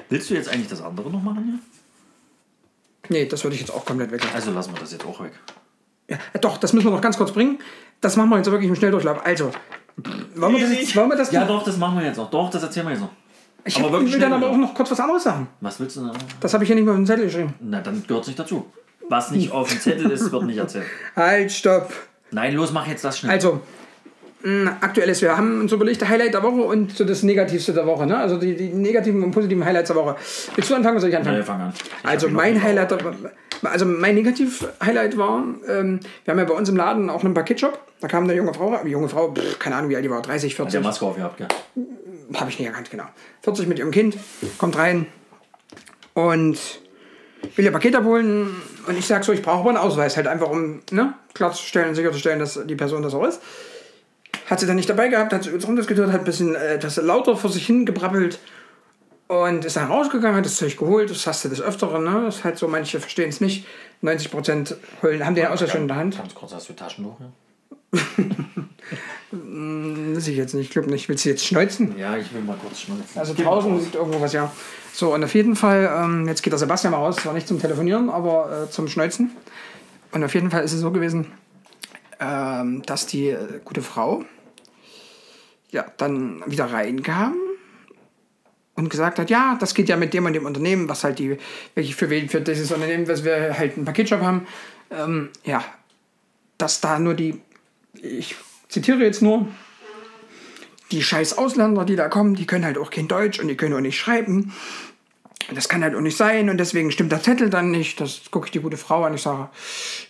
Willst du jetzt eigentlich das andere noch machen hier?
Nee, das würde ich jetzt auch komplett weglassen.
Also lassen wir das jetzt auch weg.
Ja, doch, das müssen wir noch ganz kurz bringen. Das machen wir jetzt wirklich im Schnelldurchlauf. Also, wollen wir das jetzt, wollen wir das
Ja, doch, das machen wir jetzt noch. Doch, das erzählen wir jetzt noch.
Ich,
aber
hab,
wirklich
will dann
schnell,
aber auch noch kurz was anderes sagen.
Was willst du denn?
Das habe ich hier nicht mehr auf den Zettel geschrieben.
Na, dann gehört es nicht dazu. Was nicht auf dem Zettel ist, wird nicht erzählt.
Halt, stopp.
Nein, los, mach jetzt das schnell.
Also, mh, aktuelles, wir haben uns überlegt, Highlight der Woche und so das Negativste der Woche. Ne? Also die, die negativen und positiven Highlights der Woche. Willst du anfangen oder soll ich anfangen?
Nee, fang an. Ich
Also
hab ihn noch
mein
nicht
Highlight, der- also mein Negativ-Highlight war, ähm, wir haben ja bei uns im Laden auch einen Paketshop. Da kam eine junge Frau, junge Frau, pff, keine Ahnung wie alt die war, 30,
Der
40,
Maske aufgehabt, gell?
habe ich nicht erkannt, genau. 40 mit ihrem Kind, kommt rein und will ihr Paket abholen und ich sag so, ich brauche aber einen Ausweis, halt einfach um ne, klarzustellen, sicherzustellen, dass die Person das auch ist. Hat sie dann nicht dabei gehabt, hat sie uns rumdiskutiert, hat ein bisschen äh, etwas lauter vor sich hin gebrabbelt und ist dann rausgegangen, hat das Zeug geholt. Das hast du des Öfteren, ne? Das ist halt so, manche verstehen es nicht. 90% holen, haben den Ausweis schon in der Hand.
Ganz kurz, hast du Taschentuch?
Das ich jetzt nicht, ich glaube nicht. Willst du jetzt schneuzen?
ja, ich will mal kurz schnulzen.
Also draußen liegt irgendwo was, ja. So, und auf jeden Fall, ähm, jetzt geht der Sebastian mal raus, zwar nicht zum Telefonieren, aber äh, zum Schneuzen. Und auf jeden Fall ist es so gewesen, ähm, dass die äh, gute Frau ja dann wieder reinkam und gesagt hat, ja, das geht ja mit dem und dem Unternehmen, was halt die, welche für wen, für dieses Unternehmen, was wir halt einen Paketshop haben, ähm, ja, dass da nur die, ich zitiere jetzt nur, die scheiß Ausländer, die da kommen, die können halt auch kein Deutsch und die können auch nicht schreiben. Das kann halt auch nicht sein und deswegen stimmt der Zettel dann nicht. Das gucke ich die gute Frau an. Ich sage,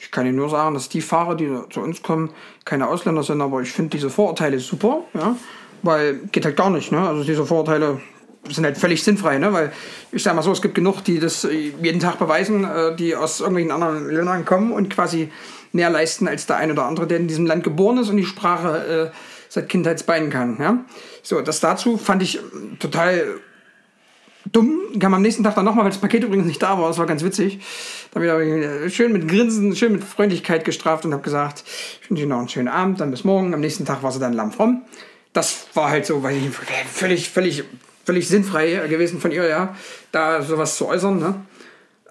ich kann Ihnen nur sagen, dass die Fahrer, die zu uns kommen, keine Ausländer sind, aber ich finde diese Vorurteile super, ja, weil geht halt gar nicht, ne? Also diese Vorurteile sind halt völlig sinnfrei, ne? Weil ich sage mal so, es gibt genug, die das äh, jeden Tag beweisen, äh, die aus irgendwelchen anderen Ländern kommen und quasi mehr leisten als der ein oder andere, der in diesem Land geboren ist und die Sprache äh, seit Kindheitsbeinen kann. Ja? So, das dazu fand ich äh, total dumm. Kam am nächsten Tag dann nochmal, weil das Paket übrigens nicht da war. Das war ganz witzig. Dann habe ich äh, schön mit Grinsen, schön mit Freundlichkeit gestraft und habe gesagt, ich wünsche Ihnen noch einen schönen Abend, dann bis morgen. Am nächsten Tag war sie dann lammfromm. Das war halt so, weil ich völlig, völlig, völlig sinnfrei gewesen von ihr, ja, da sowas zu äußern. Ne?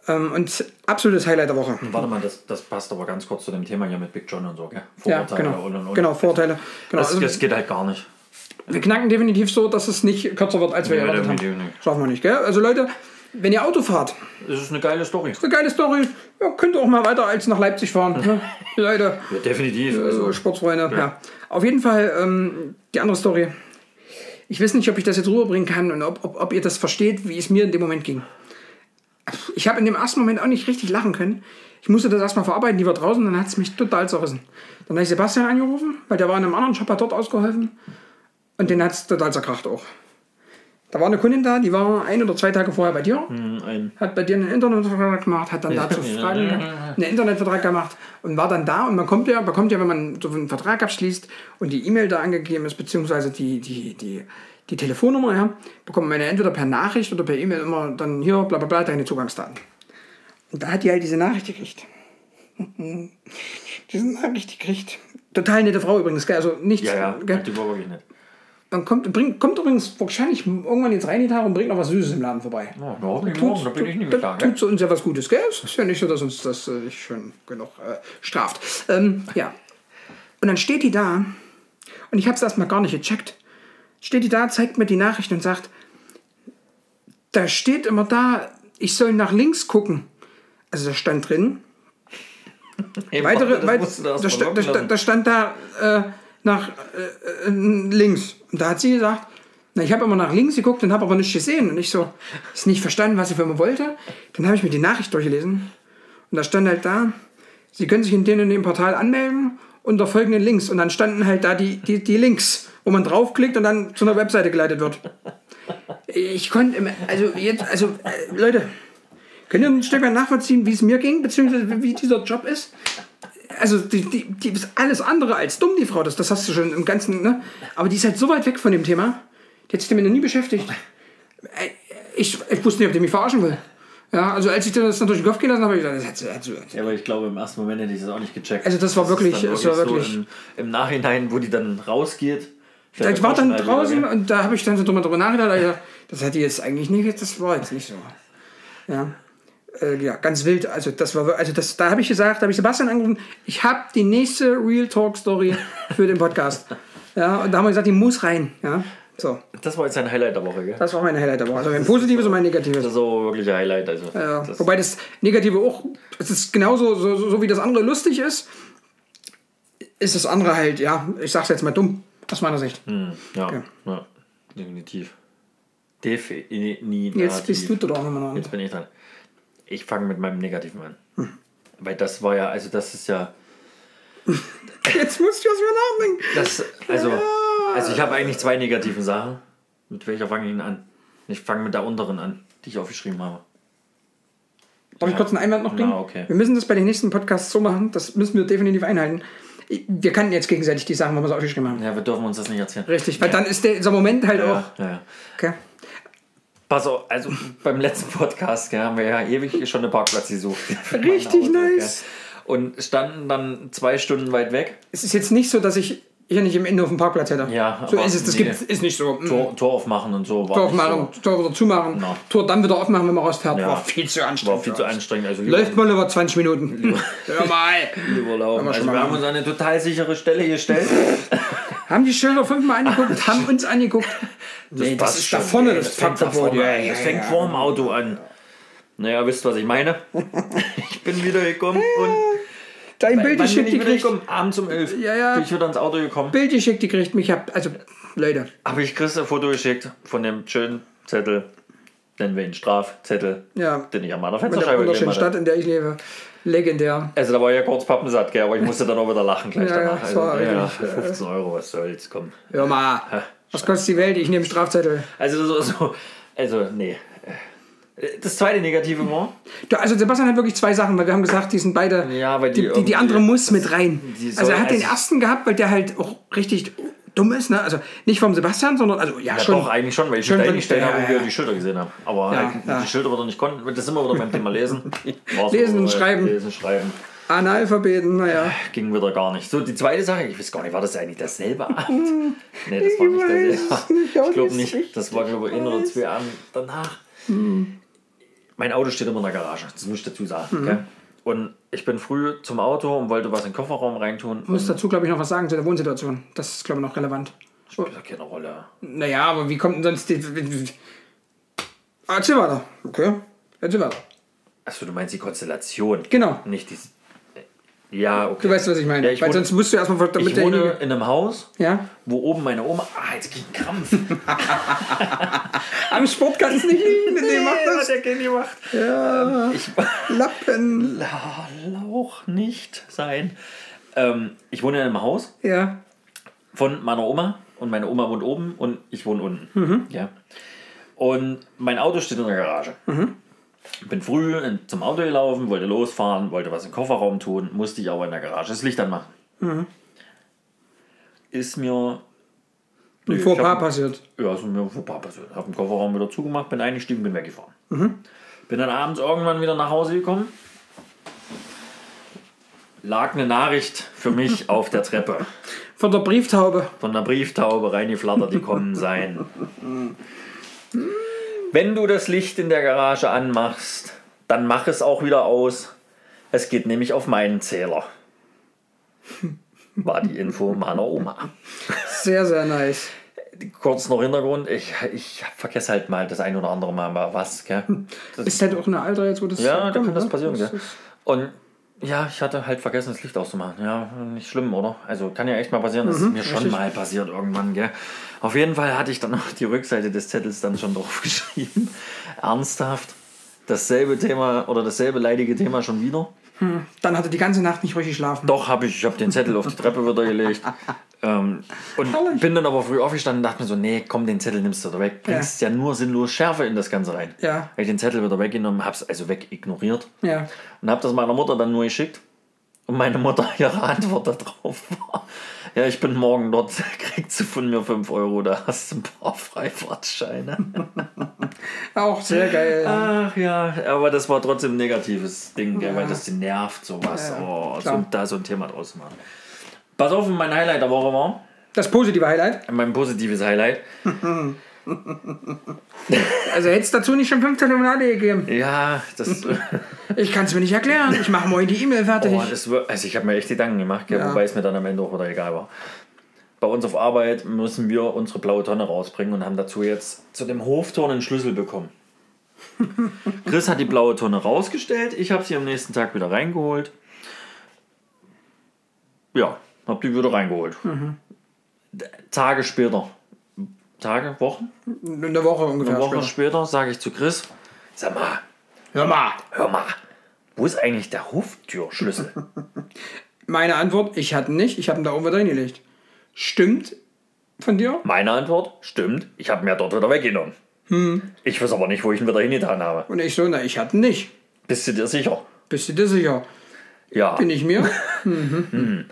Ähm, Und absolutes Highlight der Woche.
Warte mal, das, das passt aber ganz kurz zu dem Thema hier mit Big John und so, gell?
Ja,
Vorurteile
genau.
und und und.
Genau, Vorteile. Genau,
Das,
also,
das geht halt gar nicht.
wir knacken definitiv so, dass es nicht kürzer wird, als wir
Nee,
erwartet haben.
definitiv nicht.
Schaffen wir nicht, gell? Also Leute, wenn ihr Auto fahrt,
Das ist eine geile Story.
eine geile Story. Ja, könnt ihr auch mal weiter als nach Leipzig fahren. Ne? Leute,
Ja, definitiv.
so
Also,
Sportsfreunde. Ja. Auf jeden Fall ähm, die andere Story. Ich weiß nicht, ob ich das jetzt rüberbringen kann und ob, ob, ob ihr das versteht, wie es mir in dem Moment ging. Ich habe in dem ersten Moment auch nicht richtig lachen können. Ich musste das erstmal verarbeiten, die war draußen, dann hat es mich total zerrissen. Dann habe ich Sebastian angerufen, weil der war in einem anderen Shop, hat dort ausgeholfen. Und den hat es total zerkracht auch. Da war eine Kundin da, die war ein oder zwei Tage vorher bei dir,
ein,
hat bei dir einen Internetvertrag gemacht, hat dann dazu Fragen, einen Internetvertrag gemacht und war dann da. Und man kommt ja, bekommt ja, wenn man so einen Vertrag abschließt und die E-Mail da angegeben ist, beziehungsweise die, die, die, die Telefonnummer, ja, bekommt man ja entweder per Nachricht oder per E-Mail immer dann hier, bla bla bla, deine Zugangsdaten. Und da hat die halt diese Nachricht gekriegt. diese Nachricht gekriegt. Total nette Frau übrigens, gell? also nichts.
ja, ja,
gell?
die war wirklich nicht.
Dann kommt, bringt, kommt übrigens wahrscheinlich irgendwann ins Rheinitag und bringt noch was Süßes im Laden vorbei.
Ja, überhaupt nicht morgen, da bin ich nicht
tut,
beklagen.
tut uns ja was Gutes, gell? Es ist ja nicht so, dass uns das äh, nicht schon genug äh, straft. Ähm, ja. Und dann steht die da und ich habe es erstmal gar nicht gecheckt. Steht die da, zeigt mir die Nachricht und sagt, da steht immer da, ich soll nach links gucken. Also da stand drin,
Hey,
weitere,
du
da, sta- da, da stand da äh, nach äh, äh, links. Und da hat sie gesagt, na, ich habe immer nach links geguckt und habe aber nichts gesehen. Und ich so, ist nicht verstanden, was sie für mir wollte. Dann habe ich mir die Nachricht durchgelesen. Und da stand halt da, Sie können sich in dem und dem Portal anmelden unter folgenden Links. Und dann standen halt da die, die, die Links, wo man draufklickt und dann zu einer Webseite geleitet wird. Ich konnte, also jetzt, also äh, Leute, könnt ihr ein Stück weit nachvollziehen, wie es mir ging, beziehungsweise wie dieser Job ist? Also die, die, die ist alles andere als dumm, die Frau, das, das hast du schon im Ganzen, ne? Aber die ist halt so weit weg von dem Thema, die hat sich damit noch nie beschäftigt. Äh, Ich, ich wusste nicht, ob die mich verarschen will. Ja, also als ich das dann durch den Kopf gehen lassen habe, habe ich gesagt, das hat sie.
Ja, aber ich glaube, im ersten Moment hätte ich das auch nicht gecheckt.
Also das war wirklich-
ist dann
es war
so
wirklich-
im, Im Nachhinein, wo die dann rausgeht.
Ich war dann draußen und da habe ich dann so drüber, drüber nachgedacht. Das hat die jetzt eigentlich nicht, das war jetzt nicht so. Ja, äh, ja ganz wild. Also das war, also das, da habe ich gesagt, da habe ich Sebastian angerufen, ich habe die nächste Real Talk Story für den Podcast. Ja, und da haben wir gesagt, die muss rein. Ja, so.
Das war jetzt ein Highlight der Woche, gell?
Das war mein Highlight der Woche. Also mein positives und mein negatives.
Das ist aber wirklich ein Highlight. Also,
Ja,
das,
wobei das Negative auch, es ist genauso, so, so, so wie das andere lustig ist, ist das andere halt, ja, ich sag's jetzt mal dumm, aus meiner Sicht.
hm, ja,
Okay.
ja, definitiv. Definitiv.
Jetzt bist du noch.
Jetzt bin ich dran. Ich fange mit meinem Negativen an.
Hm.
Weil das war ja, also das ist ja,
Jetzt muss ich erstmal nachdenken.
das, also, also ich habe eigentlich zwei negativen Sachen. Mit welcher fange ich denn an? Ich fange mit der unteren an, die ich aufgeschrieben habe.
Darf ich kurz einen Einwand noch bringen?
Na, okay.
Wir müssen das bei den nächsten Podcasts so machen, das müssen wir definitiv einhalten. Wir kannten jetzt gegenseitig die Sachen, wenn wir es aufgeschrieben haben.
Ja, wir dürfen uns das nicht erzählen.
Richtig, weil dann ist der, dieser Moment halt
Ja,
auch.
ja, ja.
Okay.
Pass auf, also beim letzten Podcast gell, haben wir ja ewig schon einen Parkplatz gesucht.
Richtig nice.
Gell. Und standen dann zwei Stunden weit weg.
Es ist jetzt nicht so, dass ich hier nicht im Ende auf dem Parkplatz hätte.
Ja,
so ist es. Das
nee.
gibt, ist nicht so. mm,
Tor, Tor aufmachen und so.
Tor aufmachen, Tor wieder zumachen,
Ja.
Tor dann wieder aufmachen, wenn man rausfährt.
Ja.
War viel zu
So,
anstrengend.
war viel zu anstrengend. Also
Läuft mal über 20 Minuten. Hör mal. Wir schon
Also wir haben uns an eine total sichere Stelle gestellt.
Haben die Schilder fünfmal angeguckt, haben uns angeguckt. Nee, das
passt
ist da
schon,
vorne,
ey.
das
fängt da vorne
ja,
Das fängt vor dem Auto an. Naja, wisst was ich meine? ich bin wieder gekommen und
Dein Bild geschickt
wieder
gekriegt.
Abends um 11
Ja, ja.
bin ich wieder ins Auto gekommen.
Bild geschickt gekriegt. Mich hab, also, Leute.
Habe ich Chris ein Foto geschickt von dem schönen Zettel, nennen wir ihn Strafzettel,
Ja.
den ich an meiner
Mit der
Fensterscheibe
wunderschönen Stadt, in der ich lebe. Legendär.
Also da war ja kurz pappensatt, gell, aber ich musste dann auch wieder lachen gleich
Ja, ja,
danach. Also, ja,
wirklich,
15 Euro, was soll's, komm.
Hör mal. Was kostet die Welt? Ich nehme Strafzettel.
Also so, so also nee. Das zweite Negative war,
Also Sebastian hat wirklich zwei Sachen, weil wir haben gesagt, die sind beide.
Ja, weil die
die, die, die andere muss mit rein. Also er hat den
also-
ersten gehabt, weil der halt auch richtig dumm ist, ne? Also nicht vom Sebastian, sondern also ja,
ja
schon.
doch eigentlich schon, weil ich
schon
eingestellt habe,
ja,
wie
ja.
wir die Schilder gesehen haben. Aber
Ja,
halt die Schilder wieder nicht konnten. Das sind wir wieder beim Thema Lesen. War's
Lesen und
wieder,
Schreiben.
Lesen, Schreiben.
Analphabeten, naja.
Ging wieder gar nicht. So, die zweite Sache, ich weiß gar nicht, war das eigentlich derselbe Abend? Nee, das war nicht Abend.
nicht,
Ich glaube
nicht
nicht. Das war, glaube ich, oder zwei Abend danach. Mein Auto steht immer in der Garage, das muss ich dazu sagen. Gell? Und ich bin früh zum Auto und wollte was in den Kofferraum reintun.
Ich muss dazu, glaube ich, noch was sagen zu der Wohnsituation. Das ist, glaube ich, noch relevant.
Spielt ja keine Rolle.
Naja, aber wie kommt denn sonst die. Erzähl weiter. Okay. Erzähl weiter.
Achso, du meinst die Konstellation.
Genau.
Nicht dieses. Ja, okay.
Du weißt, was ich meine.
Ja, ich
Weil
wohne-
sonst musst du erstmal damit
Ich wohne
derjenige-
in einem Haus,
Ja.
wo oben meine Oma. Ah, jetzt krieg ich einen Krampf.
Am Sport kann es nicht liegen, mit dem macht das.
der Kind gemacht.
Ja.
Ich
Lappen.
La- Lauch nicht sein. Ähm, ich wohne in einem Haus
Ja.
von meiner Oma und meine Oma wohnt oben und ich wohne unten. Ja. Und mein Auto steht in der Garage. Bin früh zum Auto gelaufen, wollte losfahren, wollte was im Kofferraum tun, musste ich aber in der Garage das Licht anmachen. Ist mir.
Ein Fauxpas passiert.
Ja, ist mir vorbei passiert. Hab den Kofferraum wieder zugemacht, bin eingestiegen, bin weggefahren. Bin dann abends irgendwann wieder nach Hause gekommen. Lag eine Nachricht für mich auf der Treppe.
Von der Brieftaube.
Von der Brieftaube reingeflattert, die kommen sein. Wenn du das Licht in der Garage anmachst, dann mach es auch wieder aus. Es geht nämlich auf meinen Zähler. War die Info meiner Oma.
Sehr, sehr nice.
Kurz noch Hintergrund, ich, ich vergesse halt mal das ein oder andere Mal was. Gell? Das,
Ist halt auch ein Alter jetzt, wo das.
ja, da
kommt,
kann das
ne?
passieren.
Das
Und ja, ich hatte halt vergessen, das Licht auszumachen. Ja, nicht schlimm, oder? Also kann ja echt mal passieren. Das ist mir schon
Mhm, richtig.
mal passiert irgendwann. Gell? Auf jeden Fall hatte ich dann noch die Rückseite des Zettels dann schon drauf geschrieben. Ernsthaft. Dasselbe Thema oder dasselbe leidige Thema schon wieder.
Dann hatte die ganze Nacht nicht richtig schlafen.
Doch, habe ich. Ich habe den Zettel auf die Treppe wieder gelegt. Ähm, und
Herrlich.
bin dann aber früh aufgestanden und dachte mir so, nee, komm, den Zettel nimmst du da weg. Bringst ja, nur sinnlos Schärfe in das Ganze rein.
Ja.
Habe ich den Zettel wieder weggenommen, habe es also weg ignoriert
Ja.
und habe das meiner Mutter dann nur geschickt. Und meine Mutter ihre Antwort darauf war, ja, ich bin morgen dort, kriegst du von mir 5 Euro, da hast du ein paar Freifahrtscheine.
Auch sehr geil.
Ach ja, aber das war trotzdem ein negatives Ding, gell, weil das die nervt, sowas.
Ja,
oh, so, da so ein Thema draus machen. Pass auf, mein Highlight der Woche war,
Das positive Highlight.
mein positives Highlight.
Also hätte es dazu nicht schon fünf Telefonate gegeben.
Ja, das,
Ich kann es mir nicht erklären. Ich mache morgen die E-Mail fertig.
oh, das also ich habe mir echt Gedanken gemacht,
Ja.
wobei es mir dann am Ende auch wieder egal war. Bei uns auf Arbeit müssen wir unsere blaue Tonne rausbringen und haben dazu jetzt zu dem Hoftor einen Schlüssel bekommen. Chris hat die blaue Tonne rausgestellt, ich habe sie am nächsten Tag wieder reingeholt. Ja, habe die wieder reingeholt. D- Tage später, Tage, Wochen,
Eine Woche ungefähr.
eine Woche
später.
später sage ich zu Chris, sag mal,
Hör mal.
hör mal, wo ist eigentlich der Hoftürschlüssel?
Meine Antwort, ich hatte nicht. Ich habe ihn da oben wieder hingelegt. Stimmt von dir?
Meine Antwort, stimmt, ich habe ihn ja dort wieder weggenommen. Ich weiß aber nicht, wo ich ihn wieder hingetan habe.
Und ich so, na, ich hatte ihn nicht.
Bist du dir sicher?
Bist du dir sicher?
Ja.
Bin ich mir?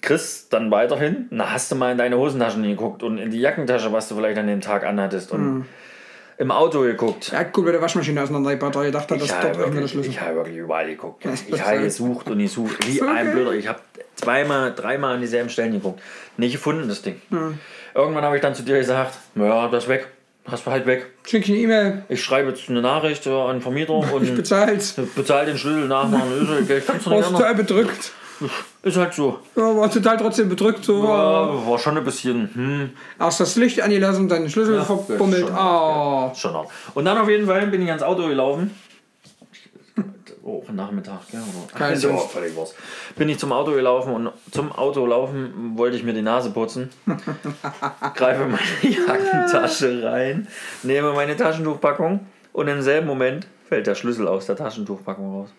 Chris, dann weiterhin, na, hast du mal in deine Hosentaschen geguckt und in die Jackentasche, was du vielleicht an dem Tag anhattest und im Auto geguckt.
Ja, gut, bei der Waschmaschine auseinandergebracht, weil ich dachte, das
Ich
dort der
wirklich,
Schlüssel.
ich habe wirklich überall geguckt.
Das
Ich habe gesucht und gesucht, wie
Okay.
ein Blöder. Ich habe zweimal, dreimal an dieselben Stellen geguckt. Nicht gefunden, das Ding.
Hm.
Irgendwann habe ich dann zu dir gesagt, ja, das ist weg. Hast du halt weg.
Schick ich eine E-Mail,
Ich schreibe jetzt eine Nachricht äh, an den Vermieter
ich
und
bezahl's.
bezahle den Schlüssel nachmachen. Ist, ich kann's nicht anders.
total bedrückt.
Ist halt so.
Ja, war total trotzdem bedrückt. So.
Ja, war schon ein bisschen, hm,
Erst das Licht angelassen, dann den Schlüssel
Ja,
verbummelt.
schon
Ah.
Schon hart. Und dann auf jeden Fall bin ich ans Auto gelaufen. Oh, Nachmittag, ja. Oder?
Kein
ja auch völlig was. Bin ich zum Auto gelaufen und zum Auto laufen wollte ich mir die Nase putzen. Greife meine Jackentasche rein, nehme meine Taschentuchpackung und im selben Moment fällt der Schlüssel aus der Taschentuchpackung raus.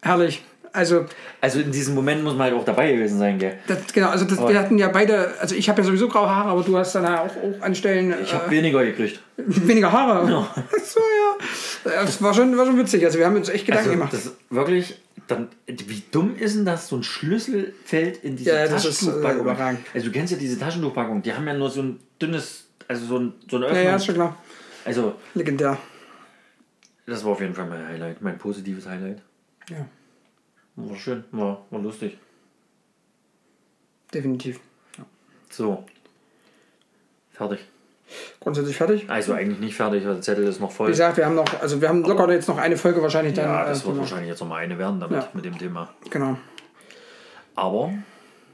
Herrlich. Also,
Also in diesem Moment muss man halt auch dabei gewesen sein, gell?
das, genau, also das, wir hatten ja beide, also ich habe ja sowieso graue Haare, aber du hast dann ja auch, auch an Stellen
Ich habe
äh,
weniger gekriegt.
weniger Haare. So, ja. Ja, Das war schon, war schon witzig. Also wir haben uns echt Gedanken
Also,
gemacht.
das wirklich, dann, wie dumm ist denn das, so ein Schlüssel fällt in diese
Ja, das ist, äh,
Taschentuchpackung? also du kennst ja diese Taschentuchpackung, die haben ja nur so ein dünnes, also so, ein, so eine
ja,
Öffnung.
ja, ist schon klar.
also
Legendär.
das war auf jeden Fall mein Highlight, mein positives Highlight.
Ja,
War schön, war, war lustig.
definitiv.
So. Fertig.
Grundsätzlich fertig.
Also eigentlich nicht fertig, weil der Zettel ist noch voll.
Wie gesagt, wir haben noch, also wir haben locker jetzt noch eine Folge wahrscheinlich dann.
ja, das
äh,
wird wahrscheinlich jetzt noch mal eine werden damit,
Ja.
mit dem Thema.
Genau,
Aber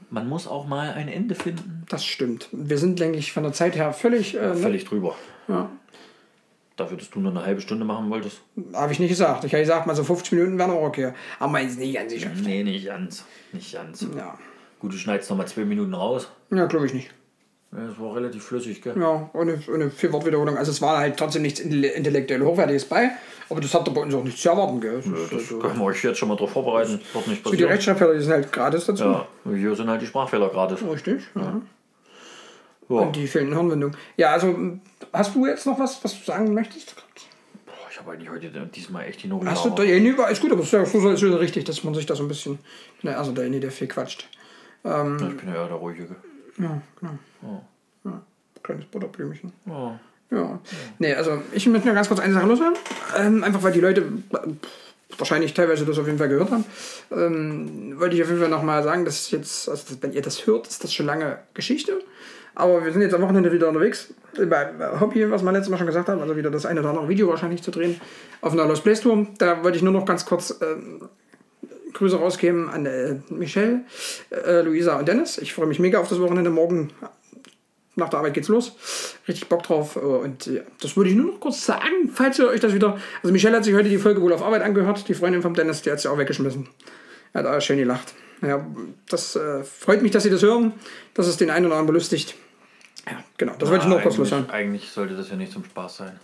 man muss auch mal ein Ende finden.
das stimmt. Wir sind, denke ich, von der Zeit her völlig. Äh,
Völlig drüber.
Ja.
Dafür, dass du nur eine halbe Stunde machen wolltest?
Habe ich nicht gesagt. Ich habe gesagt, mal so 50 Minuten wären auch okay. Aber meins nicht ganz sicher.
Nee, nicht ganz. Nicht ganz.
Ja,
Gut, du schneidest nochmal zwei Minuten raus.
ja glaube ich nicht.
Das war relativ flüssig, gell?
Ja, ohne, ohne viel Wortwiederholung. Also es war halt trotzdem nichts intellektuell Hochwertiges bei. Aber das hat bei uns auch nichts zu erwarten. Gell? So,
Das können wir euch jetzt schon mal drauf vorbereiten. Wird nicht
die
passieren.
Rechtschreibfehler, die sind halt gratis dazu.
Ja, hier sind halt die Sprachfehler gratis.
Richtig. Ja.
Ja.
Und die fehlenden Hirnwindungen. Ja, also hast du jetzt noch was, was du sagen möchtest?
Boah, ich habe eigentlich heute diesmal echt die Nobel.
Hast du, der nee, war ist gut, aber es ist ja so ist ja richtig, dass man sich da so ein bisschen. Ne, also der, nee, der viel quatscht.
Ich bin ja eher der Ruhige.
Ja, genau. Ja. Kleines Butterblümchen.
Ja.
Ja. Nee, also ich möchte nur ganz kurz eine Sache loswerden. Ähm, einfach weil die Leute wahrscheinlich teilweise das auf jeden Fall gehört haben. Ähm, wollte ich auf jeden Fall nochmal sagen, dass jetzt, also wenn ihr das hört, ist das schon lange Geschichte. Aber wir sind jetzt am Wochenende wieder unterwegs. Beim Hobby, was wir letztes Mal schon gesagt haben, also wieder das eine oder andere Video wahrscheinlich zu drehen auf einer Lost Place Tour. Da wollte ich nur noch ganz kurz ähm, Grüße rausgeben an äh, Michelle, äh, Luisa und Dennis. Ich freue mich mega auf das Wochenende. Morgen nach der Arbeit geht's los. Richtig Bock drauf. äh, Und ja, das würde ich nur noch kurz sagen, falls ihr euch das wieder. Also Michelle hat sich heute die Folge wohl auf Arbeit angehört. Die Freundin vom Dennis, die hat sie auch weggeschmissen. Er hat auch schön gelacht. Ja, das äh, freut mich, dass sie das hören, dass es den einen oder anderen belustigt. Ja, genau. Das wollte ich nur kurz loswerden.
eigentlich sollte das ja nicht zum Spaß sein.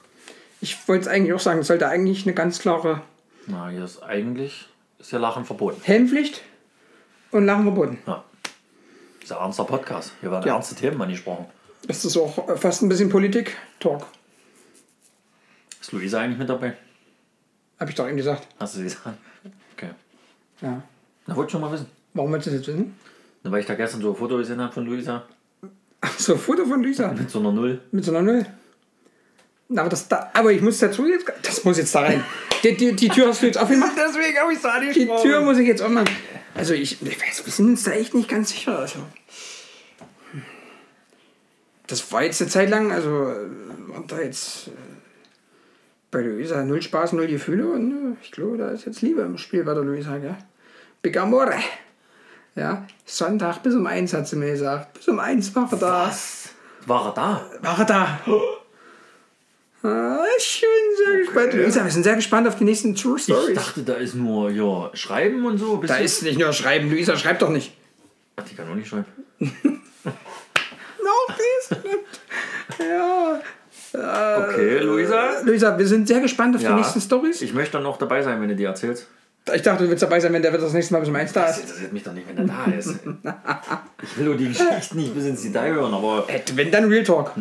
Ich wollte es eigentlich auch sagen, es sollte eigentlich eine ganz klare
Na, hier ist eigentlich ist ja Lachen verboten.
Helmpflicht und Lachen verboten.
Ja. Das ist ein ernster Podcast. Hier werden
Ja.
ernste Themen angesprochen.
Das ist auch äh, fast ein bisschen Politik-Talk.
Ist Luisa eigentlich mit dabei?
Habe ich doch eben gesagt.
Hast du sie gesagt? Okay.
Ja.
Na, wollte ich schon mal wissen.
Warum willst du das jetzt wissen?
Na, Weil ich da gestern so ein Foto gesehen habe von Luisa
Ach so, Foto von Lisa.
mit so einer Null.
Mit so einer Null. Aber, das da, aber ich muss dazu jetzt. Das muss jetzt da rein. Die, die, die Tür hast du jetzt aufgemacht.
Deswegen habe ich es
Die Tür muss ich jetzt aufmachen. Also ich, ich weiß, wir sind uns da echt nicht ganz sicher. Also. Das war jetzt eine Zeit lang, also äh, war da jetzt äh, bei Luisa null Spaß, null Gefühle und äh, ich glaube, da ist jetzt Liebe im Spiel bei der Luisa, gell? Big Amore. Ja, Sonntag bis um eins hat sie mir gesagt. Bis um eins war er da.
Was? War er da?
War er da? Ah, ich bin sehr gespannt. Luisa, wir sind sehr gespannt auf die nächsten True
Ich
Stories.
dachte, da ist nur ja, Schreiben und so.
Da ist nicht nur Schreiben. Luisa, schreibt doch nicht.
Ach, die kann auch nicht schreiben.
Noch dies. ja.
Okay, Luisa.
Luisa, wir sind sehr gespannt auf
Ja.
die nächsten Stories.
Ich möchte dann noch dabei sein, wenn du die erzählst.
Ich dachte, du willst dabei sein, wenn der wird das nächste Mal bis um eins da
Das
ist.
interessiert mich doch nicht, wenn er da ist. Ich will nur die Geschichten nicht bis ins Detail hören, aber,
Äh, Wenn dann Real Talk.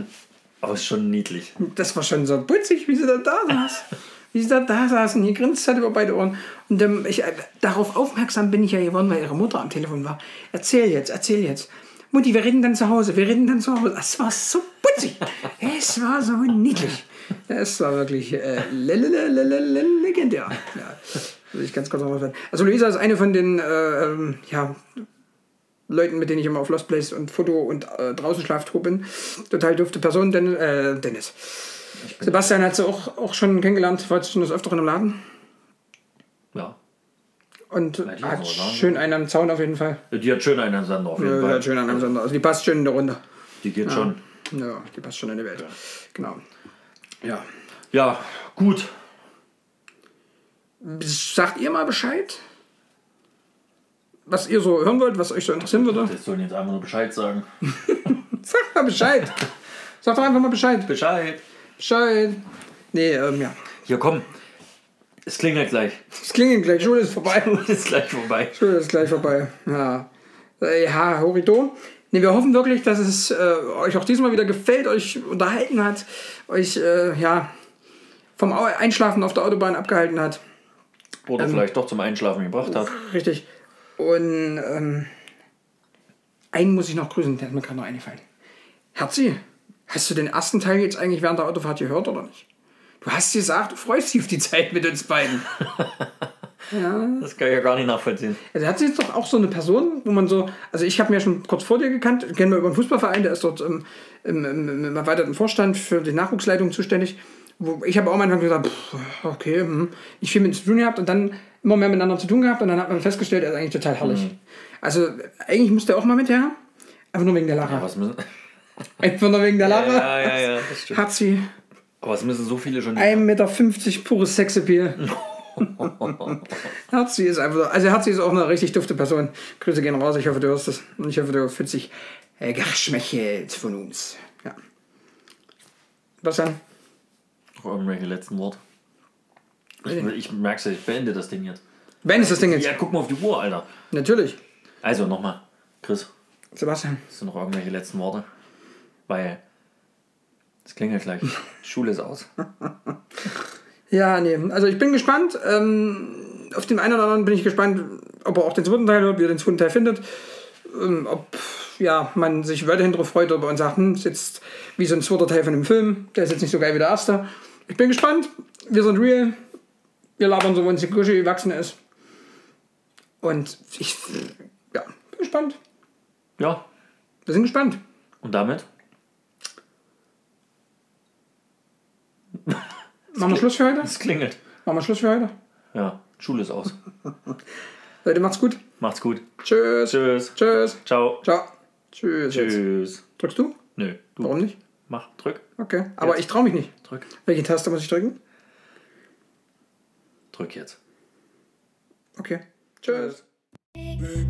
aber ist schon niedlich.
Das war schon so putzig, wie sie da da saß. Wie sie da da saß und hier grinst hat über beide Ohren. Und ähm, ich, äh, darauf aufmerksam bin ich ja geworden, weil ihre Mutter am Telefon war. Erzähl jetzt, erzähl jetzt. Mutti, wir reden dann zu Hause, wir reden dann zu Hause. Es war so putzig. Es war so niedlich. Es war wirklich äh, le- le- le- le- le- le- legendär. Ja, will ich ganz kurz noch. Also Luisa ist eine von den äh, ähm, ja, Leuten, mit denen ich immer auf Lost Place und Foto und äh, draußen Schlaftrupp bin. Total dufte Person, Den, äh, Dennis. Sebastian hat sie auch, auch schon kennengelernt, war schon das Öfteren im Laden.
Ja.
Und
ich
hat
auch
schön einen am Zaun auf jeden Fall.
Die hat schön einen Sender auf jeden
Ja,
Fall.
hat schön einen am Sonder. Also die passt schön in der Runde.
Die geht schon.
Ja, die passt schon in die Welt. Genau. Ja.
Ja, gut.
Sagt ihr mal Bescheid? Was ihr so hören wollt, was euch so interessieren würde?
Jetzt sollen jetzt einfach nur Bescheid sagen.
Sag mal Bescheid. Sag doch einfach mal Bescheid.
Bescheid.
Bescheid. Nee, ähm, ja.
Hier, komm. Es klingelt gleich.
Es klingelt gleich, Schule ist vorbei.
ist gleich vorbei.
Schule ist gleich vorbei. Ja. Äh, Ja, Horito. Nee, wir hoffen wirklich, dass es äh, euch auch diesmal wieder gefällt, euch unterhalten hat, euch äh, ja, vom Einschlafen auf der Autobahn abgehalten hat.
Oder vielleicht doch zum Einschlafen gebracht hat.
Richtig. Und ähm, einen muss ich noch grüßen, der hat mir gerade noch eingefallen. Herzi, hast du den ersten Teil jetzt eigentlich während der Autofahrt gehört oder nicht? Du hast gesagt, du freust dich auf die Zeit mit uns beiden.
Das kann ich ja gar nicht nachvollziehen.
Also hat sie jetzt doch auch so eine Person, wo man so, also ich habe mir ja schon kurz vor dir gekannt, kennen wir über einen Fußballverein, der ist dort im, im, im, im erweiterten Vorstand für die Nachwuchsleitung zuständig. Ich habe auch am Anfang gesagt, pff, okay, hm, nicht viel mit zu tun gehabt und dann immer mehr miteinander zu tun gehabt und dann hat man festgestellt, er ist eigentlich total herrlich. Also eigentlich müsste er auch mal mit her, einfach nur wegen der Lache.
Was müssen.
Einfach nur wegen der Lache.
Ja, ja, ja, das stimmt.
Hat sie
Aber es müssen so viele schon.
1,50 Meter pures Sexappeal. Herzi ist einfach, also Herzi ist auch eine richtig dufte Person. Grüße gehen raus, ich hoffe, du hörst das. Und ich hoffe, du fühlst dich äh, geschmächelt von uns. Ja. Was dann?
Noch irgendwelche letzten Worte. Ich, ich merke es, ich beende das Ding jetzt.
Ben ist das Ding jetzt.
Ja, guck mal auf die Uhr, Alter.
Natürlich.
Also nochmal, Chris,
Sebastian.
hast du noch irgendwelche letzten Worte? Weil es klingelt gleich. Schule ist aus.
Ja, nee. Also ich bin gespannt. Ähm, auf den einen oder anderen bin ich gespannt, ob er auch den zweiten Teil hört, wie er den zweiten Teil findet. Ähm, ob ja, man sich weiterhin darauf freut, ob man sagt, hm, ist jetzt wie so ein zweiter Teil von dem Film. Der ist jetzt nicht so geil wie der erste. Ich bin gespannt. Wir sind real. Wir labern so, wenn es die Kusche gewachsen ist. Und ich ja, bin gespannt.
Ja,
Wir sind gespannt.
und damit?
Machen wir Schluss für heute?
Es klingelt.
Machen wir Schluss für heute?
Ja, Schule ist aus.
Leute, macht's gut.
Macht's gut.
Tschüss.
Tschüss.
Tschüss.
Ciao.
Ciao. Tschüss.
Tschüss.
Drückst du?
Nö. Du.
Warum nicht?
Mach, drück.
Okay, aber jetzt. ich trau mich nicht.
Drück.
Welche Taste muss ich drücken?
Drück jetzt.
Okay. Tschüss.
Tschüss.